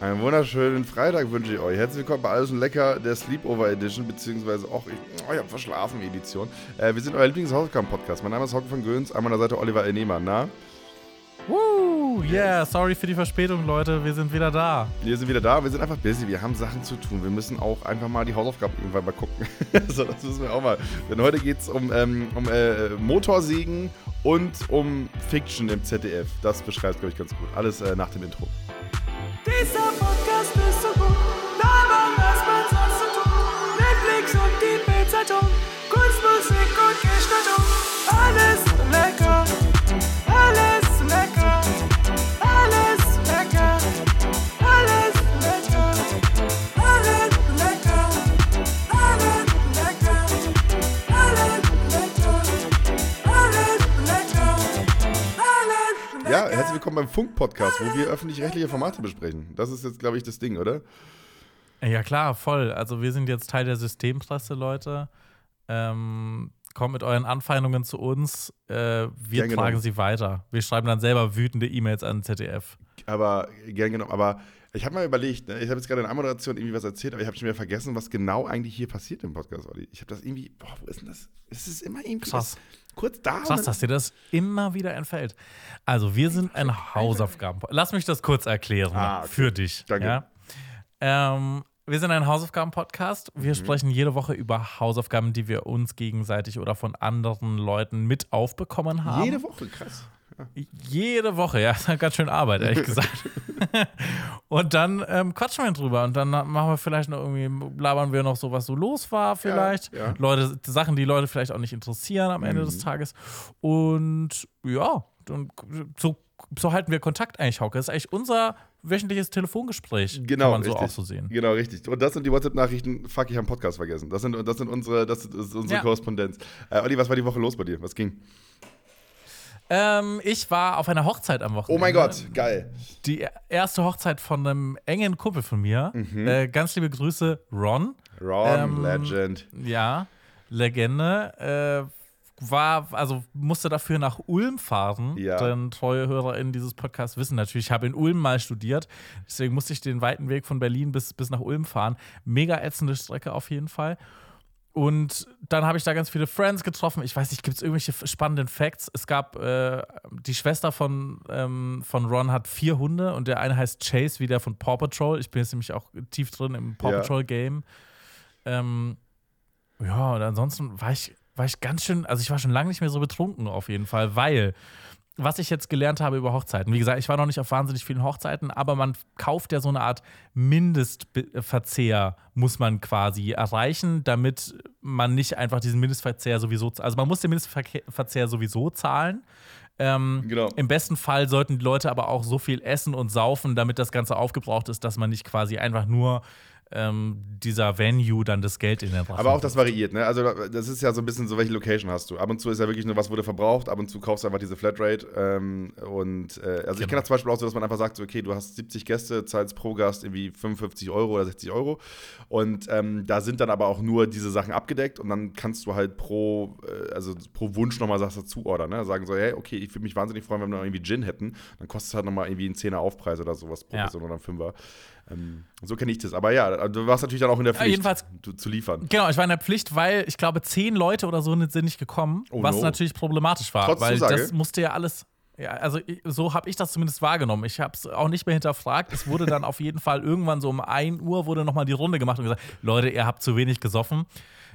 Einen wunderschönen Freitag wünsche ich euch. Herzlich willkommen bei Alles und Lecker, der Sleepover Edition, beziehungsweise auch, ich, oh, ich habe verschlafen Edition. Äh, wir sind euer Lieblings-Hausaufgaben-Podcast. Mein Name ist Hocke von Göns, an meiner Seite Oliver L. Nehmann. Na? Woo, yeah, sorry für die Verspätung, Leute. Wir sind wieder da. Wir sind wieder da, wir sind einfach busy, wir haben Sachen zu tun. Wir müssen auch einfach mal die Hausaufgaben irgendwann mal gucken. so, das müssen wir auch mal. Denn heute geht es um, ähm, um äh, Motorsägen und um Fiction im ZDF. Das beschreibt, glaube ich, ganz gut. Alles äh, nach dem Intro. Dieser willkommen beim Funk-Podcast, wo wir öffentlich-rechtliche Formate besprechen. Das ist jetzt, glaube ich, das Ding, oder? Ja, klar, voll. Also, wir sind jetzt Teil der Systempresse, Leute. Ähm, kommt mit euren Anfeindungen zu uns. Äh, wir Gern tragen genommen. sie weiter. Wir schreiben dann selber wütende E-Mails an ZDF. Aber gern genommen. Aber ich habe mal überlegt, ne? ich habe jetzt gerade in der Moderation irgendwie was erzählt, aber ich habe schon wieder vergessen, was genau eigentlich hier passiert im Podcast, Olli. Ich habe das irgendwie, boah, wo ist denn das? Es ist immer irgendwie Krass. was- kurz da. Krass, dass dir das immer wieder entfällt. Also, wir sind ein Hausaufgaben. Lass mich das kurz erklären Ah, okay. für dich. Danke. Ja? Ähm, wir sind ein Hausaufgaben-Podcast. Wir Mhm. sprechen jede Woche über Hausaufgaben, die wir uns gegenseitig oder von anderen Leuten mit aufbekommen haben. Jede Woche, krass. Jede Woche, ja, das ist ganz schön Arbeit, ehrlich gesagt. und dann ähm, quatschen wir drüber und dann machen wir vielleicht noch irgendwie, labern wir noch so, was so los war, vielleicht. ja. Leute, Sachen, die Leute vielleicht auch nicht interessieren am Ende des Mhm. Tages. Und ja, dann, so, so halten wir Kontakt eigentlich, Hauke. Das ist eigentlich unser wöchentliches Telefongespräch. Genau, Kann man so richtig. auch so sehen. Genau, richtig. Und das sind die WhatsApp-Nachrichten, fuck, ich habe einen Podcast vergessen. Das sind, das sind unsere, das ist unsere Ja. Korrespondenz. Äh, Olli, was war die Woche los bei dir? Was ging? Ähm, ich war auf einer Hochzeit am Wochenende. Oh mein Gott, geil. Die erste Hochzeit von einem engen Kumpel von mir. Äh, ganz liebe Grüße, Ron. Ron, Ähm, Legend. Ja, Legende. Äh, war, also musste dafür nach Ulm fahren. Ja. Denn treue HörerInnen dieses Podcasts wissen natürlich, ich habe in Ulm mal studiert. Deswegen musste ich den weiten Weg von Berlin bis, bis nach Ulm fahren. Mega ätzende Strecke auf jeden Fall. Und dann habe ich da ganz viele Friends getroffen. Ich weiß nicht, gibt es irgendwelche spannenden Facts? Es gab, äh, die Schwester von, ähm, von Ron hat vier Hunde und der eine heißt Chase, wie der von Paw Patrol. Ich bin jetzt nämlich auch tief drin im Paw Ja. Patrol Game. Ähm, ja, und ansonsten war ich, war ich ganz schön, also ich war schon lange nicht mehr so betrunken auf jeden Fall, weil was ich jetzt gelernt habe über Hochzeiten, wie gesagt, ich war noch nicht auf wahnsinnig vielen Hochzeiten, aber man kauft ja so eine Art Mindestverzehr, muss man quasi erreichen, damit man nicht einfach diesen Mindestverzehr sowieso, also man muss den Mindestverzehr sowieso zahlen. Ähm, Genau. Im besten Fall sollten die Leute aber auch so viel essen und saufen, damit das Ganze aufgebraucht ist, dass man nicht quasi einfach nur ähm, dieser Venue dann das Geld in den Rachen Aber auch das variiert, ne? Also das ist ja so ein bisschen so, welche Location hast du. Ab und zu ist ja wirklich nur, was wurde verbraucht, ab und zu kaufst du einfach diese Flatrate. Ähm, und äh, also ich Genau. kenne das zum Beispiel auch so, dass man einfach sagt, so, okay, du hast 70 Gäste, zahlst pro Gast irgendwie 55 Euro oder 60 Euro. Und ähm, da sind dann aber auch nur diese Sachen abgedeckt und dann kannst du halt pro, äh, also pro Wunsch nochmal Sachen dazu ordern, ne? Sagen so, hey, okay, ich würde mich wahnsinnig freuen, wenn wir noch irgendwie Gin hätten. Dann kostet es halt nochmal irgendwie einen Zehner Aufpreis oder sowas pro Ja. Person oder ein Fünfer. Ähm, so kenne ich das. Aber ja, du warst natürlich dann auch in der Ja, Pflicht, jedenfalls- du, zu liefern. Genau, ich war in der Pflicht, weil ich glaube, zehn Leute oder so sind nicht gekommen, Oh was no. natürlich problematisch war, Trotz weil Zusage? das musste ja alles. Ja, also ich, so habe ich das zumindest wahrgenommen. Ich habe es auch nicht mehr hinterfragt. Es wurde dann auf jeden Fall irgendwann so um 1 Uhr wurde nochmal die Runde gemacht und gesagt, Leute, ihr habt zu wenig gesoffen.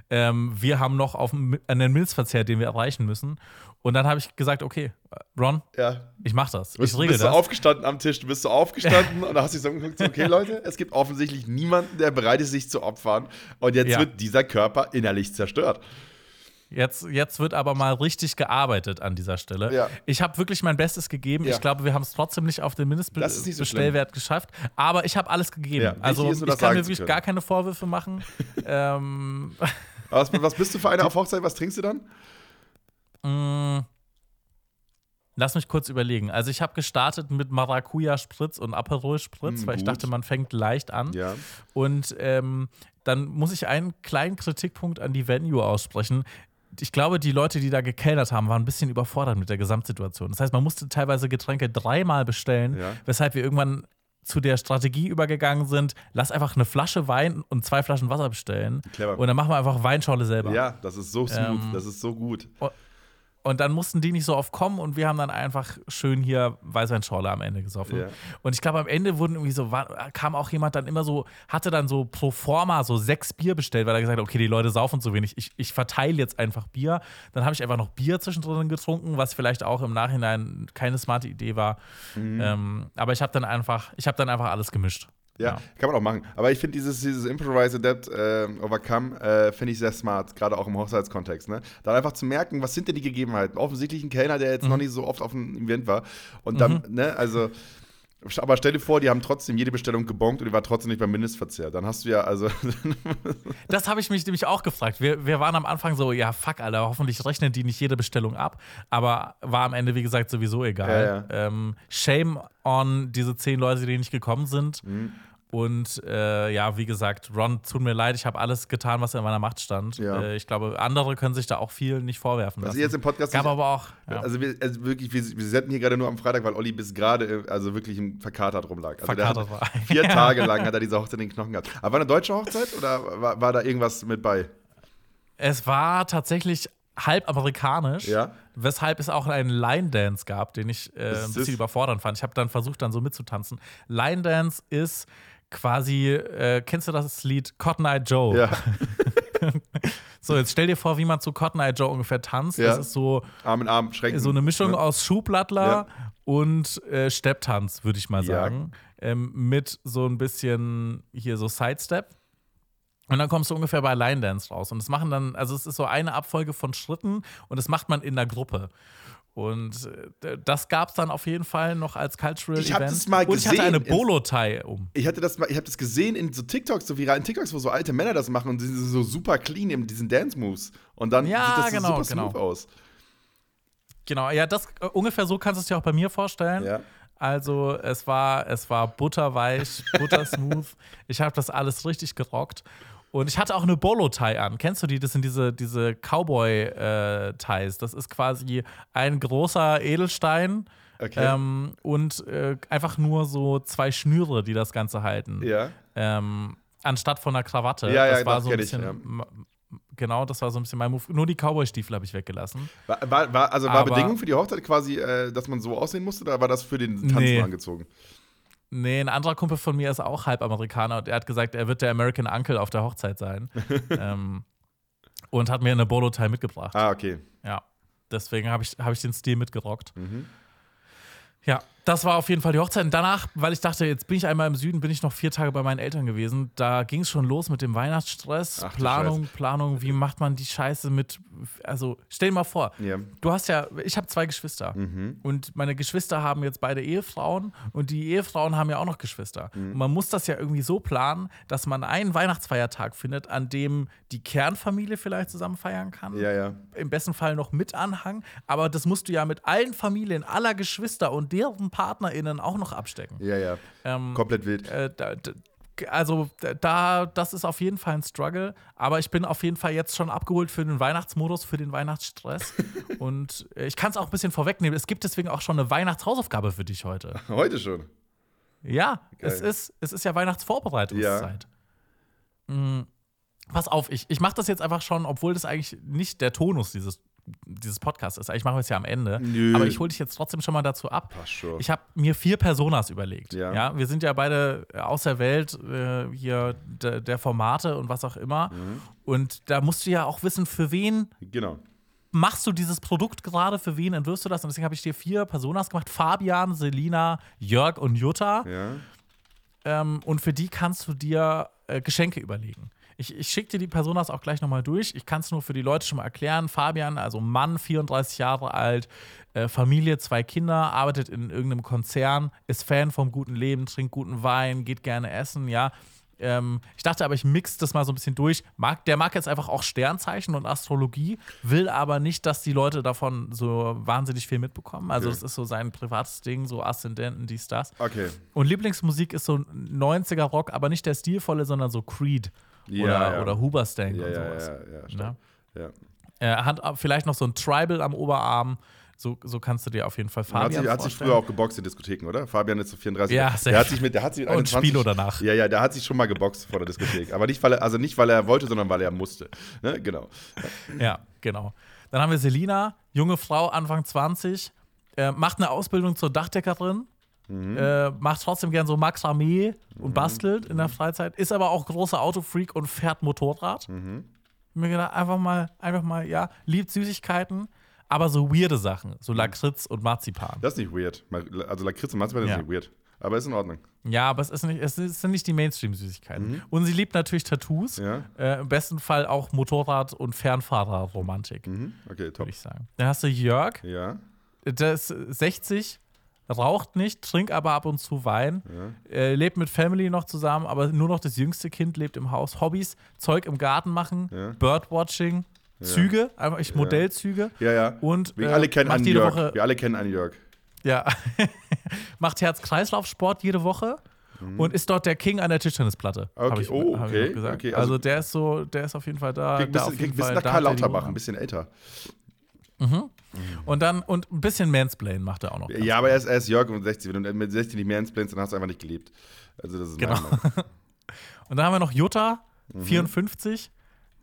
Ähm, wir haben noch auf einen Milzverzehr, den wir erreichen müssen. Und dann habe ich gesagt, okay, Ron, Ja. ich mach das. Du bist, ich regel bist du das. aufgestanden am Tisch, du bist so aufgestanden und dann hast du dich so angeguckt, okay, Leute, es gibt offensichtlich niemanden, der bereit ist, sich zu opfern. Und jetzt Ja. wird dieser Körper innerlich zerstört. Jetzt, jetzt wird aber mal richtig gearbeitet an dieser Stelle. Ja. Ich habe wirklich mein Bestes gegeben. Ja. Ich glaube, wir haben es trotzdem nicht auf den nicht so Mindestbestellwert geschafft. Aber ich habe alles gegeben. Ja, also ist ich kann mir wirklich gar keine Vorwürfe machen. ähm, was, was bist du für eine auf Hochzeit? Was trinkst du dann? mh, lass mich kurz überlegen. Also ich habe gestartet mit Maracuja-Spritz und Aperol-Spritz, Mm, weil ich dachte, man fängt leicht an. Ja. Und ähm, dann muss ich einen kleinen Kritikpunkt an die Venue aussprechen. Ich glaube, die Leute, die da gekellnert haben, waren ein bisschen überfordert mit der Gesamtsituation. Das heißt, man musste teilweise Getränke dreimal bestellen, Ja. weshalb wir irgendwann zu der Strategie übergegangen sind, lass einfach eine Flasche Wein und zwei Flaschen Wasser bestellen. Clever. Und dann machen wir einfach Weinschorle selber. Ja, das ist so smooth, Ähm, das ist so gut. Und dann mussten die nicht so oft kommen und wir haben dann einfach schön hier Weißweinschorle am Ende gesoffen. Ja. Und ich glaube, am Ende wurden irgendwie so, war, kam auch jemand dann immer so, hatte dann so pro forma so sechs Bier bestellt, weil er gesagt hat, okay, die Leute saufen zu wenig. Ich, ich verteile jetzt einfach Bier. Dann habe ich einfach noch Bier zwischendrin getrunken, was vielleicht auch im Nachhinein keine smarte Idee war. Mhm. Ähm, aber ich habe dann einfach, ich habe dann einfach alles gemischt. Ja, kann man auch machen. Aber ich finde dieses, dieses Improvise, Adapt, äh, Overcome, äh, finde ich sehr smart, gerade auch im Hochzeitskontext. Ne? Dann einfach zu merken, was sind denn die Gegebenheiten? Offensichtlich ein Kellner, der jetzt Mhm. noch nicht so oft auf einem Event war. Und dann, ne, also. Aber stell dir vor, die haben trotzdem jede Bestellung gebongt und die war trotzdem nicht beim Mindestverzehr. Dann hast du ja, also. Das habe ich mich nämlich auch gefragt. Wir, wir waren am Anfang so, ja, fuck, Alter, hoffentlich rechnen die nicht jede Bestellung ab. Aber war am Ende, wie gesagt, sowieso egal. Ähm, shame on diese zehn Leute, die nicht gekommen sind. Mhm. Und äh, ja, wie gesagt, Ron, tut mir leid, ich habe alles getan, was in meiner Macht stand. Ja. Äh, ich glaube, andere können sich da auch viel nicht vorwerfen. Was lassen. jetzt im Podcast Gab nicht- aber auch. Ja. Also, wir, also wirklich, wir, wir senden hier gerade nur am Freitag, weil Olli bis gerade, also wirklich im verkatert rumlag. Also Verkatert war. Vier Tage lang hat er diese Hochzeit in den Knochen gehabt. Aber war eine deutsche Hochzeit oder war, war da irgendwas mit bei? Es war tatsächlich halb amerikanisch, Ja. weshalb es auch einen Line Dance gab, den ich äh, ein bisschen überfordernd fand. Ich habe dann versucht, dann so mitzutanzen. Line Dance ist quasi, äh, kennst du das Lied Cotton Eye Joe? Ja, So, jetzt stell dir vor, wie man zu Cotton Eye Joe ungefähr tanzt. Ja. Das ist so, Arm in Arm, Schrecken. so eine Mischung ne? aus Schuhblattler Ja. und äh, Stepptanz, würde ich mal Ja. sagen. Ähm, mit so ein bisschen hier so Sidestep. Und dann kommst du ungefähr bei Line Dance raus. Und das machen dann, also es ist so eine Abfolge von Schritten und das macht man in der Gruppe. Und äh, das gab es dann auf jeden Fall noch als Cultural Ich hab Event. das mal und ich hatte gesehen eine Bolo-Tie um. Ich hatte das mal, ich habe das gesehen in so TikToks, so viralen TikToks, wo so alte Männer das machen und sie sind so super clean in diesen Dance Moves. Und dann Ja, sieht das so genau, super smooth genau. aus. Genau, ja, das äh, ungefähr so kannst du es dir auch bei mir vorstellen. Ja. Also es war, es war butterweich, buttersmooth. ich habe das alles richtig gerockt. Und ich hatte auch eine Bolo-Tie an. Kennst du die? Das sind diese, diese Cowboy-Ties. das ist quasi ein großer Edelstein Okay. ähm, und äh, einfach nur so zwei Schnüre, die das Ganze halten. Ja. Ähm, anstatt von einer Krawatte. Ja, ja, das war doch, so ein kenn ich, bisschen. ja. Genau, das war so ein bisschen mein Move. Nur die Cowboy-Stiefel habe ich weggelassen. War, war, war, also war Aber- Bedingung für die Hochzeit quasi, äh, dass man so aussehen musste, oder war das für den Tanz Nee. angezogen? Nee, ein anderer Kumpel von mir ist auch halb Amerikaner und er hat gesagt, er wird der American Uncle auf der Hochzeit sein. ähm, und hat mir eine Bolo-Tie mitgebracht. Ah, okay. Ja. Deswegen habe ich, hab ich den Stil mitgerockt. Mhm. Ja, das war auf jeden Fall die Hochzeit. Und danach, weil ich dachte, jetzt bin ich einmal im Süden, bin ich noch vier Tage bei meinen Eltern gewesen. Da ging es schon los mit dem Weihnachtsstress. Ach Planung, Planung, wie macht man die Scheiße mit. Also, stell dir mal vor, Ja. du hast ja, ich habe zwei Geschwister. Mhm. Und meine Geschwister haben jetzt beide Ehefrauen und die Ehefrauen haben ja auch noch Geschwister. Mhm. Und man muss das ja irgendwie so planen, dass man einen Weihnachtsfeiertag findet, an dem die Kernfamilie vielleicht zusammen feiern kann. Ja, ja. Im besten Fall noch mit Anhang. Aber das musst du ja mit allen Familien, aller Geschwister und deren PartnerInnen auch noch abstecken. Ja, ja. Ähm, Komplett wild. äh, da, da, also da, das ist auf jeden Fall ein Struggle, aber ich bin auf jeden Fall jetzt schon abgeholt für den Weihnachtsmodus, für den Weihnachtsstress. und äh, ich kann es auch ein bisschen vorwegnehmen. Es gibt deswegen auch schon eine Weihnachtshausaufgabe für dich heute. Heute schon. Ja, Geil. es ist, es ist ja Weihnachtsvorbereitungszeit. Mm, pass auf, ich, ich mache das jetzt einfach schon, obwohl das eigentlich nicht der Tonus dieses, dieses Podcasts ist. Eigentlich machen wir es ja am Ende. Nö. Aber ich hole dich jetzt trotzdem schon mal dazu ab. Passt schon. Ich habe mir vier Personas überlegt. Ja. Ja. wir sind ja beide aus der Welt äh, hier de, der Formate und was auch immer. Mhm. Und da musst du ja auch wissen, für wen Genau. machst du dieses Produkt gerade, für wen entwirfst du das? Und deswegen habe ich dir vier Personas gemacht: Fabian, Selina, Jörg und Jutta. Ja. Ähm, und für die kannst du dir äh, Geschenke überlegen. Ich, ich schicke dir die Personas auch gleich nochmal durch. Ich kann es nur für die Leute schon mal erklären. Fabian, also Mann, 34 Jahre alt, äh, Familie, zwei Kinder, arbeitet in irgendeinem Konzern, ist Fan vom guten Leben, trinkt guten Wein, geht gerne essen, ja. Ähm, ich dachte aber, ich mix das mal so ein bisschen durch. Mag, der mag jetzt einfach auch Sternzeichen und Astrologie, will aber nicht, dass die Leute davon so wahnsinnig viel mitbekommen. Also, Okay. das ist so sein privates Ding, so Aszendenten, dies, das. Okay. Und Lieblingsmusik ist so 90er Rock, aber nicht der stilvolle, sondern so Creed oder, ja. oder Huberstank Ja, und sowas. ja, ja, Ne? stark. ja. Er hat vielleicht noch so ein Tribal am Oberarm, So, so kannst du dir auf jeden Fall Er hat Fabian sich, hat sich vorstellen. früher auch geboxt in Diskotheken, oder? Fabian ist so 34. Ja, der hat sich mit, der hat sich mit Und 21 Spilo danach. Ja, ja, der hat sich schon mal geboxt vor der Diskothek. Aber nicht, weil er, also nicht, weil er wollte, sondern weil er musste. Ne? Genau. Ja, genau. Dann haben wir Selina, junge Frau, Anfang 20, äh, macht eine Ausbildung zur Dachdeckerin, Mhm. äh, macht trotzdem gern so Makramee und bastelt in der Freizeit, ist aber auch großer Autofreak und fährt Motorrad. Mhm. Mir gedacht, einfach mal, einfach mal, ja, liebt Süßigkeiten, aber so weirde Sachen, so Lakritz und Marzipan. Das ist nicht weird. Also Lakritz und Marzipan ist Ja. nicht weird. Aber ist in Ordnung. Ja, aber es, ist nicht, es ist- sind nicht die Mainstream-Süßigkeiten. Und sie liebt natürlich Tattoos. Mhm. Ja. Äh, Im besten Fall auch Motorrad- und Fernfahrerromantik, Mhm. Okay, top. würde ich sagen. Dann hast du Jörg, Ja. der ist 60, raucht nicht, trinkt aber ab und zu Wein, äh, lebt mit Family noch zusammen, aber nur noch das jüngste Kind lebt im Haus. Hobbys, Zeug im Garten machen, Ja. Birdwatching, Züge, einfach ich Modellzüge. Ja, ja. Und Wir äh, alle kennen einen Jörg. Woche, Wir alle kennen einen Jörg. ja, macht Herz-Kreislauf-Sport jede Woche. Und ist dort der King an der Tischtennisplatte. Mhm. Okay, ich, oh, okay, ich noch gesagt. okay, also, also- der ist so, der ist auf jeden Fall da. Klingt ein da bisschen, auf jeden klingt ein bisschen Fall, nach Karl er Lauterbach, ein bisschen älter. Und dann, und ein bisschen Mansplain macht er auch noch. Ja, aber er ist, er ist Jörg und 60. Wenn du mit 60 nicht mehr ins dann hast du einfach nicht gelebt. Also, das ist Genau. Und dann haben wir noch Jutta, Mhm. 54.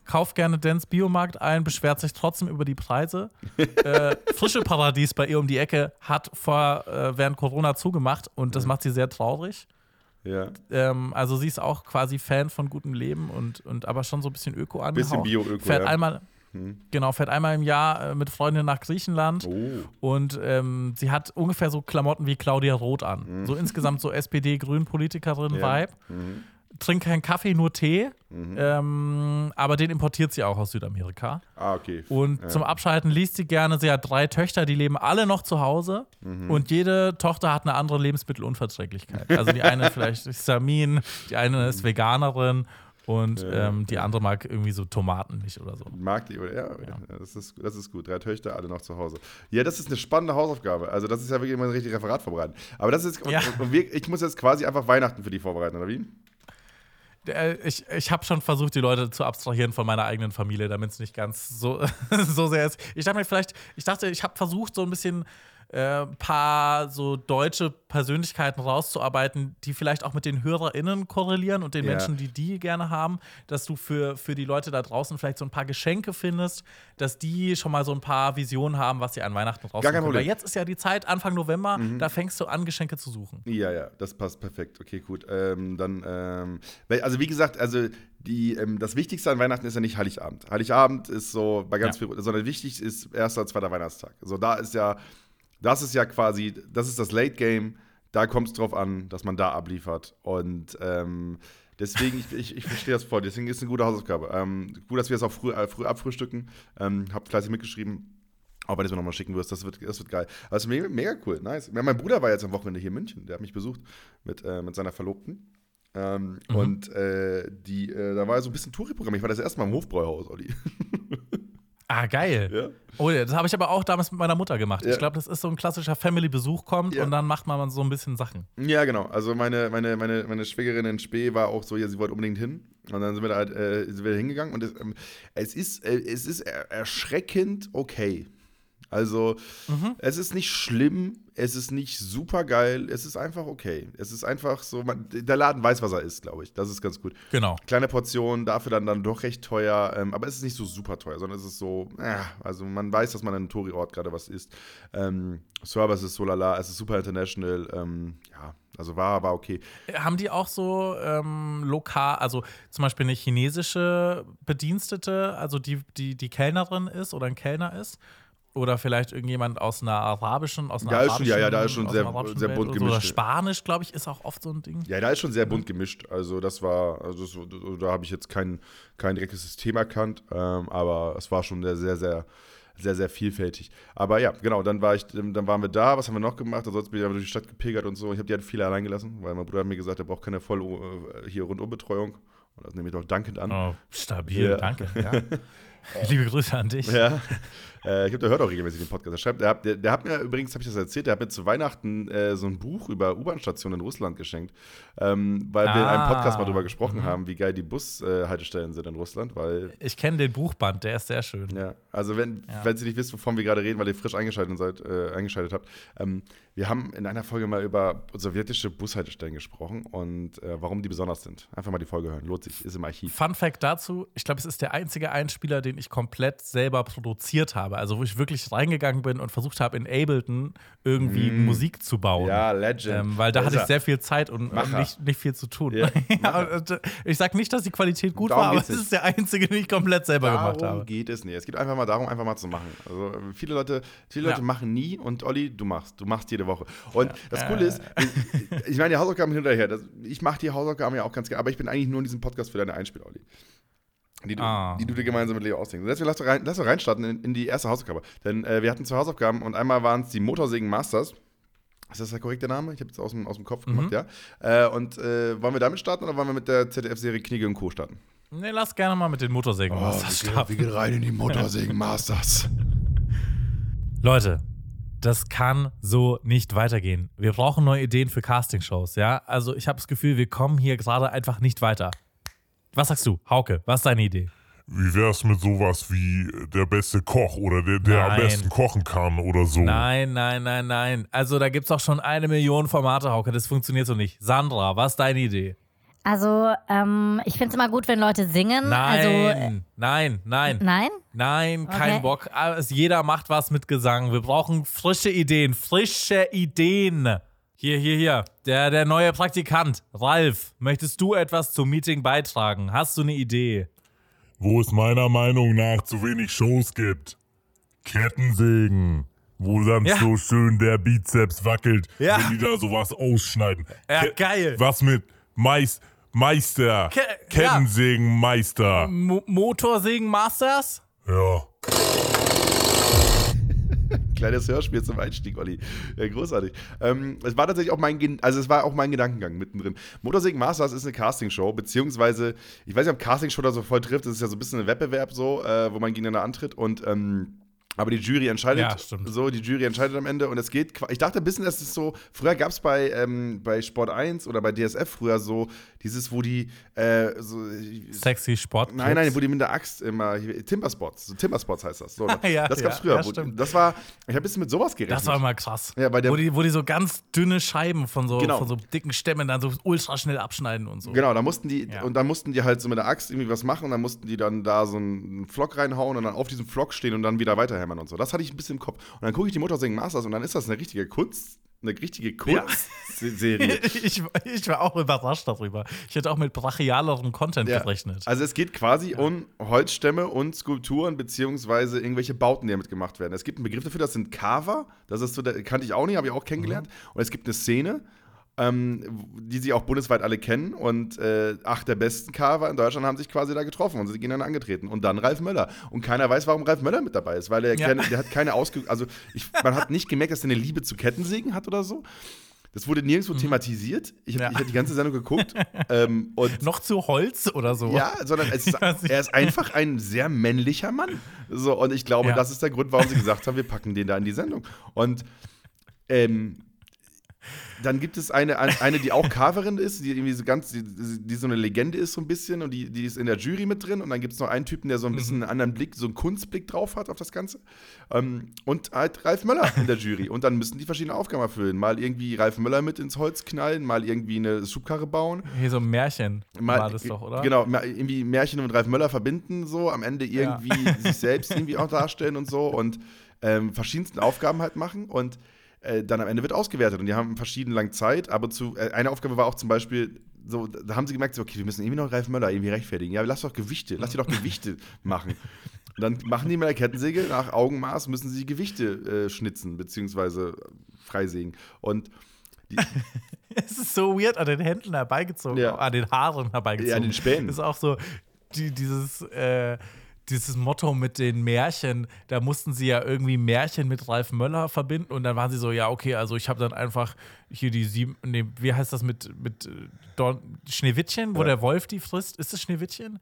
Kauft gerne Dance Biomarkt ein, beschwert sich trotzdem über die Preise. äh, Frische Paradies bei ihr um die Ecke hat vor äh, während Corona zugemacht und Mhm. das macht sie sehr traurig. Ja. Ähm, also sie ist auch quasi Fan von gutem Leben und, und aber schon so ein bisschen Öko angehaucht. Bisschen Bio-Öko, Fährt ja. einmal, Hm. genau, fährt einmal im Jahr äh, mit Freundinnen nach Griechenland. Oh. Und ähm, sie hat ungefähr so Klamotten wie Claudia Roth an. Mhm. So insgesamt so SPD-Grün-Politikerin-Vibe. Mhm. Trinkt keinen Kaffee, nur Tee. Ähm, aber den importiert sie auch aus Südamerika. Ah, okay. Und Ja. zum Abschalten liest sie gerne. Sie hat drei Töchter, die leben alle noch zu Hause. Mhm. Und jede Tochter hat eine andere Lebensmittelunverträglichkeit. Also die eine vielleicht Histamin, die eine ist Veganerin und Ja. ähm, die andere mag irgendwie so Tomaten nicht oder so. Mag die, oder? Ja, ja. Das, ist, das ist gut. Drei Töchter, alle noch zu Hause. Ja, das ist eine spannende Hausaufgabe. Also, das ist ja wirklich immer ein richtiges Referat vorbereiten. Aber das ist, Ja. und, und wir, ich muss jetzt quasi einfach Weihnachten für die vorbereiten, oder wie? Äh, Ich, ich habe schon versucht, die Leute zu abstrahieren von meiner eigenen Familie, damit es nicht ganz so, so sehr ist. Ich dachte mir vielleicht, ich dachte, ich habe versucht, so ein bisschen äh, paar so deutsche Persönlichkeiten rauszuarbeiten, die vielleicht auch mit den HörerInnen korrelieren und den Ja. Menschen, die die gerne haben, dass du für, für die Leute da draußen vielleicht so ein paar Geschenke findest, dass die schon mal so ein paar Visionen haben, was sie an Weihnachten kein können. Weil jetzt ist ja die Zeit, Anfang November, Mhm. da fängst du an, Geschenke zu suchen. Ja, ja, das passt perfekt. Okay, gut. Ähm, dann, ähm, also wie gesagt, also die, ähm, das Wichtigste an Weihnachten ist ja nicht Heiligabend. Heiligabend ist so bei ganz Ja. viel, sondern wichtig ist erster, zweiter Weihnachtstag. So, da ist ja, das ist ja quasi, das ist das Late Game. Da kommt es drauf an, dass man da abliefert. Und ähm, deswegen, ich, ich, ich verstehe das voll. Deswegen ist es eine gute Hausaufgabe. Ähm, gut, dass wir es auch früh, äh, früh abfrühstücken. Ähm, hab fleißig mitgeschrieben. Auch wenn du es mir nochmal schicken wirst, das wird, das wird geil. Also mega, mega cool, nice. Ja, mein Bruder war jetzt am Wochenende hier in München, der hat mich besucht mit, äh, mit seiner Verlobten. Ähm, Und äh, die, äh, da war so ein bisschen Touri-Programm. Ich war das erste Mal im Hofbräuhaus, Olli. Ah, geil. Ja. Oh ja, das habe ich aber auch damals mit meiner Mutter gemacht. Ja. Ich glaube, das ist so ein klassischer Family-Besuch kommt Ja. und dann macht man so ein bisschen Sachen. Ja, genau. Also meine, meine, meine, meine Schwägerin in Spee war auch so, ja, sie wollte unbedingt hin. Und dann sind wir da halt, äh, sind wir hingegangen und es, ähm, es ist, äh, es ist er erschreckend okay. Also, es ist nicht schlimm, es ist nicht super geil, es ist einfach okay. Es ist einfach so, man, der Laden weiß, was er ist, glaube ich. Das ist ganz gut. Genau. Kleine Portion, dafür dann, dann doch recht teuer, ähm, aber es ist nicht so super teuer, sondern es ist so, äh, also man weiß, dass man an einem Touri-Ort gerade was isst. Ähm, Service ist so lala, es ist super international, ähm, ja, also war, war okay. Haben die auch so ähm, lokal, also zum Beispiel eine chinesische Bedienstete, also die, die, die Kellnerin ist oder ein Kellner ist? Oder vielleicht irgendjemand aus einer arabischen, aus einer ist schon- arabischen, ja, ja, da ist schon sehr- sehr Welt bunt oder so. Oder gemischt. Spanisch, glaube ich, ist auch oft so ein Ding. Ja, da ist schon sehr bunt gemischt. Also das war, also das, da habe ich jetzt kein, kein direktes System erkannt, ähm, aber es war schon sehr, sehr, sehr, sehr, sehr vielfältig. Aber ja, genau, dann war ich, dann waren wir da, was haben wir noch gemacht? Ansonsten bin ich durch die Stadt gepilgert und so. Ich habe die halt viele allein gelassen, weil mein Bruder hat mir gesagt, er braucht keine voll äh, hier Rundumbetreuung. Und das nehme ich doch dankend an. Oh, stabil, Ja. danke. Ja. Liebe Grüße an dich. Ja. Äh, ich glaube, der hört auch regelmäßig den Podcast. Der, schreibt, der, hat, der, der hat mir übrigens, habe ich das erzählt, der hat mir zu Weihnachten äh, so ein Buch über U-Bahn-Stationen in Russland geschenkt. Ähm, weil wir in einem Ah. Podcast mal drüber gesprochen Mhm. haben, wie geil die Bushaltestellen sind in Russland, weil Ich kenne den Buchband, der ist sehr schön. Ja, also wenn, Ja. wenn Sie nicht wisst, wovon wir gerade reden, weil ihr frisch eingeschaltet seid, äh, eingeschaltet habt, ähm, wir haben in einer Folge mal über sowjetische Bushaltestellen gesprochen und äh, warum die besonders sind. Einfach mal die Folge hören, lohnt sich, ist im Archiv. Fun Fact dazu: Ich glaube, es ist der einzige Einspieler, den ich komplett selber produziert habe. Also, wo ich wirklich reingegangen bin und versucht habe, in Ableton irgendwie Musik zu bauen. Mm. Ja, Legend. Ähm, weil da hatte ich sehr viel Zeit und, Macher. nicht, nicht viel zu tun. Ja, Ja, und, äh, ich sag nicht, dass die Qualität gut Darum war, aber es ist der einzige, den ich komplett selber gemacht Darum habe. geht es nicht. Es geht einfach mal darum, einfach mal zu machen. Also viele Leute, viele Leute Ja. machen nie und Olli, du machst. Du machst jede Woche. Und das Coole ist, ich, ich meine, die Hausaufgaben hinterher. Das, ich mache die Hausaufgaben ja auch ganz gerne, aber ich bin eigentlich nur in diesem Podcast für deine Einspiel, Olli. Die du, Ah. die du dir gemeinsam mit Leo ausdenkst. Deswegen lass doch, rein, lass doch reinstarten in, in die erste Hausaufgabe. Denn äh, wir hatten zwei Hausaufgaben und einmal waren es die Motorsägen Masters. Ist das der korrekte Name? Ich habe es aus dem, aus dem Kopf gemacht, ja. Äh, und äh, wollen wir damit starten oder wollen wir mit der ZDF-Serie Knigge und Co. starten? Nee, lass gerne mal mit den Motorsägen Oh, Masters starten. gehen rein in die Motorsägen Masters. Leute, das kann so nicht weitergehen. Wir brauchen neue Ideen für Castingshows, ja? Also ich habe das Gefühl, wir kommen hier gerade einfach nicht weiter. Was sagst du, Hauke? Was ist deine Idee? Wie wär's mit sowas wie der beste Koch oder der, der am besten kochen kann oder so? Nein, nein, nein, nein. Also da gibt's auch schon eine Million Formate, Hauke. Das funktioniert so nicht. Sandra, was ist deine Idee? Also, ähm, ich finde es immer gut, wenn Leute singen. Nein, Also, äh, nein, nein. nein? Nein, kein Okay. Bock. Jeder macht was mit Gesang. Wir brauchen frische Ideen. Frische Ideen. Hier, hier, hier. Der, der neue Praktikant. Ralf, möchtest du etwas zum Meeting beitragen? Hast du eine Idee? Wo es meiner Meinung nach zu wenig Shows gibt. Kettensägen. Wo dann Ja. so schön der Bizeps wackelt, Ja. wenn die da sowas ausschneiden. Ja, geil. Was mit Meis Meister? Ke- Kettensägenmeister. Mo Motorsägen Masters? Ja. Kleines Hörspiel zum Einstieg, Olli. Ja, großartig. Ähm, es war tatsächlich auch mein, Gen- also es war auch mein Gedankengang mittendrin. Motorsägen Masters ist eine Castingshow, beziehungsweise, ich weiß nicht, ob Castingshow da so voll trifft, das ist ja so ein bisschen ein Wettbewerb so, äh, wo man gegeneinander antritt und ähm, aber die Jury entscheidet. Ja, stimmt. So, die Jury entscheidet am Ende und es geht. Ich dachte ein bisschen, dass es so. Früher gab es bei, ähm, bei Sport 1 oder bei DSF früher so dieses, wo die. Äh, so, Sexy Sport. Nein, nein, wo die mit der Axt immer. Timberspots. So Timberspots heißt das. So, Ja, das gab's ja, früher. ja, stimmt. das war. Ich habe ein bisschen mit sowas gerechnet. Das war immer krass. Ja, wo, die, wo die so ganz dünne Scheiben von so, Genau. von so dicken Stämmen dann so ultra schnell abschneiden und so. Genau, da mussten die, Ja. und dann mussten die halt so mit der Axt irgendwie was machen und dann mussten die dann da so einen Flock reinhauen und dann auf diesem Flock stehen und dann wieder weiterhämmern und so. Das hatte ich ein bisschen im Kopf. Und dann gucke ich die Motorsägen Masters und dann ist das eine richtige Kunst, eine richtige Kunstserie. ich, ich war auch überrascht darüber. Ich hätte auch mit brachialerem Content Ja. gerechnet. Also es geht quasi um Holzstämme und Skulpturen beziehungsweise irgendwelche Bauten, die damit gemacht werden. Es gibt einen Begriff dafür, das sind Carver. Das ist so, der, kannte ich auch nicht, habe ich auch kennengelernt. Und es gibt eine Szene, ähm, die sie auch bundesweit alle kennen. Und äh, acht der besten Carver in Deutschland haben sich quasi da getroffen und sie gehen dann angetreten. Und dann Ralf Möller. Und keiner weiß, warum Ralf Möller mit dabei ist, weil er Ja. keine, der hat keine ausge... Also ich, man hat nicht gemerkt, dass er eine Liebe zu Kettensägen hat oder so. Das wurde nirgendwo thematisiert. Ich habe Mhm. Ja. hab die ganze Sendung geguckt. ähm, und Noch zu Holz oder so? ja, sondern ist, er ist einfach ein sehr männlicher Mann. So, und ich glaube, Ja. das ist der Grund, warum sie gesagt haben, wir packen den da in die Sendung. Und ähm, dann gibt es eine, eine, die auch Carverin ist, die irgendwie so ganz, die, die so eine Legende ist, so ein bisschen, und die, die ist in der Jury mit drin. Und dann gibt es noch einen Typen, der so ein bisschen einen anderen Blick, so einen Kunstblick drauf hat auf das Ganze. Ähm, und halt Ralf Möller in der Jury. Und dann müssen die verschiedene Aufgaben erfüllen. Mal irgendwie Ralf Möller mit ins Holz knallen, mal irgendwie eine Schubkarre bauen. Hier so ein Märchen Mal, war das doch, oder? Genau, irgendwie Märchen und Ralf Möller verbinden, so am Ende irgendwie sich selbst irgendwie auch darstellen und so und ähm, verschiedensten Aufgaben halt machen und äh, dann am Ende wird ausgewertet und die haben verschieden lang Zeit, aber zu äh, eine Aufgabe war auch zum Beispiel so, da haben sie gemerkt, so, okay, wir müssen irgendwie noch Ralf Möller irgendwie rechtfertigen. Ja, lass doch Gewichte, lass die doch Gewichte machen. Und dann machen die mit der Kettensäge nach Augenmaß müssen sie Gewichte äh, schnitzen beziehungsweise freisägen und Es ist so weird an den Händen herbeigezogen, Ja. an den Haaren herbeigezogen. Ja, an den Spänen. Das ist auch so die, dieses, äh, dieses Motto mit den Märchen. Da mussten sie ja irgendwie Märchen mit Ralf Möller verbinden und dann waren sie so, ja, okay, also ich habe dann einfach hier die sieben, nee, wie heißt das mit, mit äh, Don, Schneewittchen, wo Ja. der Wolf die frisst? Ist das Schneewittchen?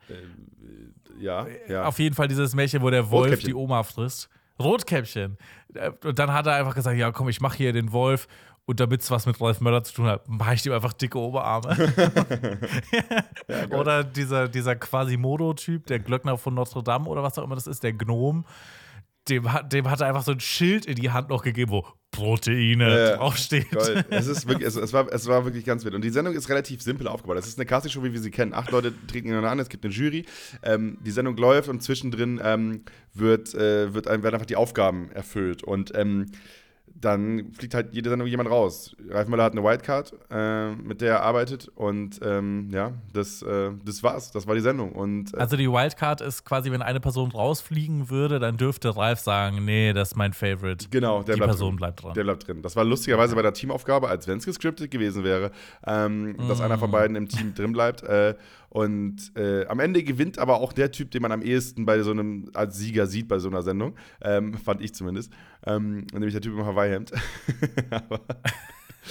Ja, ja. Auf jeden Fall dieses Märchen, wo der Wolf die Oma frisst. Rotkäppchen. Äh, Und dann hat er einfach gesagt, ja komm, ich mache hier den Wolf. Und damit es was mit Ralf Möller zu tun hat, mache ich ihm einfach dicke Oberarme. oder dieser, dieser Quasimodo-Typ, der Glöckner von Notre Dame oder was auch immer das ist, der Gnom, dem, hat- dem hat er einfach so ein Schild in die Hand noch gegeben, wo Proteine Ja, draufsteht. Gold. Es, ist wirklich, es, es, war, es war wirklich ganz wild. Und die Sendung ist relativ simpel aufgebaut. Es ist eine Castingshow, wie wir sie kennen. Acht Leute treten gegeneinander an, es gibt eine Jury. Ähm, die Sendung läuft und zwischendrin ähm, wird, äh, wird, werden einfach die Aufgaben erfüllt. Und ähm, dann fliegt halt jede Sendung jemand raus. Ralf Möller hat eine Wildcard, äh, mit der er arbeitet. Und ähm, ja, das, äh, das war's. Das war die Sendung. Und äh, Also die Wildcard ist quasi, wenn eine Person rausfliegen würde, dann dürfte Ralf sagen, nee, das ist mein Favorite. Genau, der die bleibt Person drin. bleibt dran. Der bleibt drin. Das war lustigerweise bei der Teamaufgabe, als wenn es gescriptet gewesen wäre, ähm, dass einer Mm. von beiden im Team drin bleibt. Und äh, am Ende gewinnt aber auch der Typ, den man am ehesten bei so einem als Sieger sieht bei so einer Sendung. Ähm, fand ich zumindest. Ähm, nämlich der Typ im Hawaii-Hemd. aber,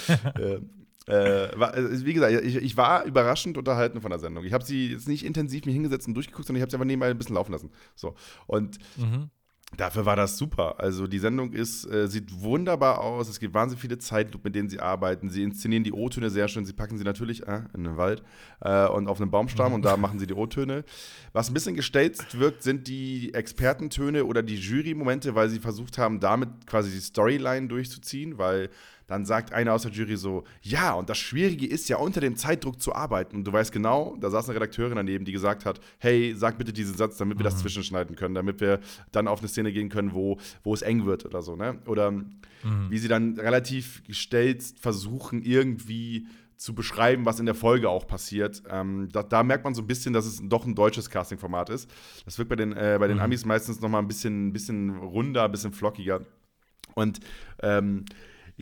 äh, äh, war, äh, wie gesagt, ich, ich war überraschend unterhalten von der Sendung. Ich habe sie jetzt nicht intensiv mir hingesetzt und durchgeguckt, sondern ich habe sie einfach nebenbei ein bisschen laufen lassen. So. Und Mhm. Dafür war das super. Also die Sendung ist, äh, sieht wunderbar aus. Es gibt wahnsinnig viele Zeitlupen, mit denen sie arbeiten. Sie inszenieren die O-Töne sehr schön. Sie packen sie natürlich äh, in den Wald äh, und auf einen Baumstamm und da machen sie die O-Töne. Was ein bisschen gestelzt wirkt, sind die Expertentöne oder die Jury-Momente, weil sie versucht haben, damit quasi die Storyline durchzuziehen, weil dann sagt einer aus der Jury so, ja, und das Schwierige ist ja, unter dem Zeitdruck zu arbeiten. Und du weißt genau, da saß eine Redakteurin daneben, die gesagt hat, hey, sag bitte diesen Satz, damit wir das zwischenschneiden können, damit wir dann auf eine Szene gehen können, wo, wo es eng wird oder so, ne? Oder wie sie dann relativ gestellt versuchen, irgendwie zu beschreiben, was in der Folge auch passiert. Ähm, da, da merkt man so ein bisschen, dass es doch ein deutsches Castingformat ist. Das wirkt bei den, äh, bei den Amis meistens noch mal ein bisschen, ein bisschen runder, ein bisschen flockiger. Und ähm,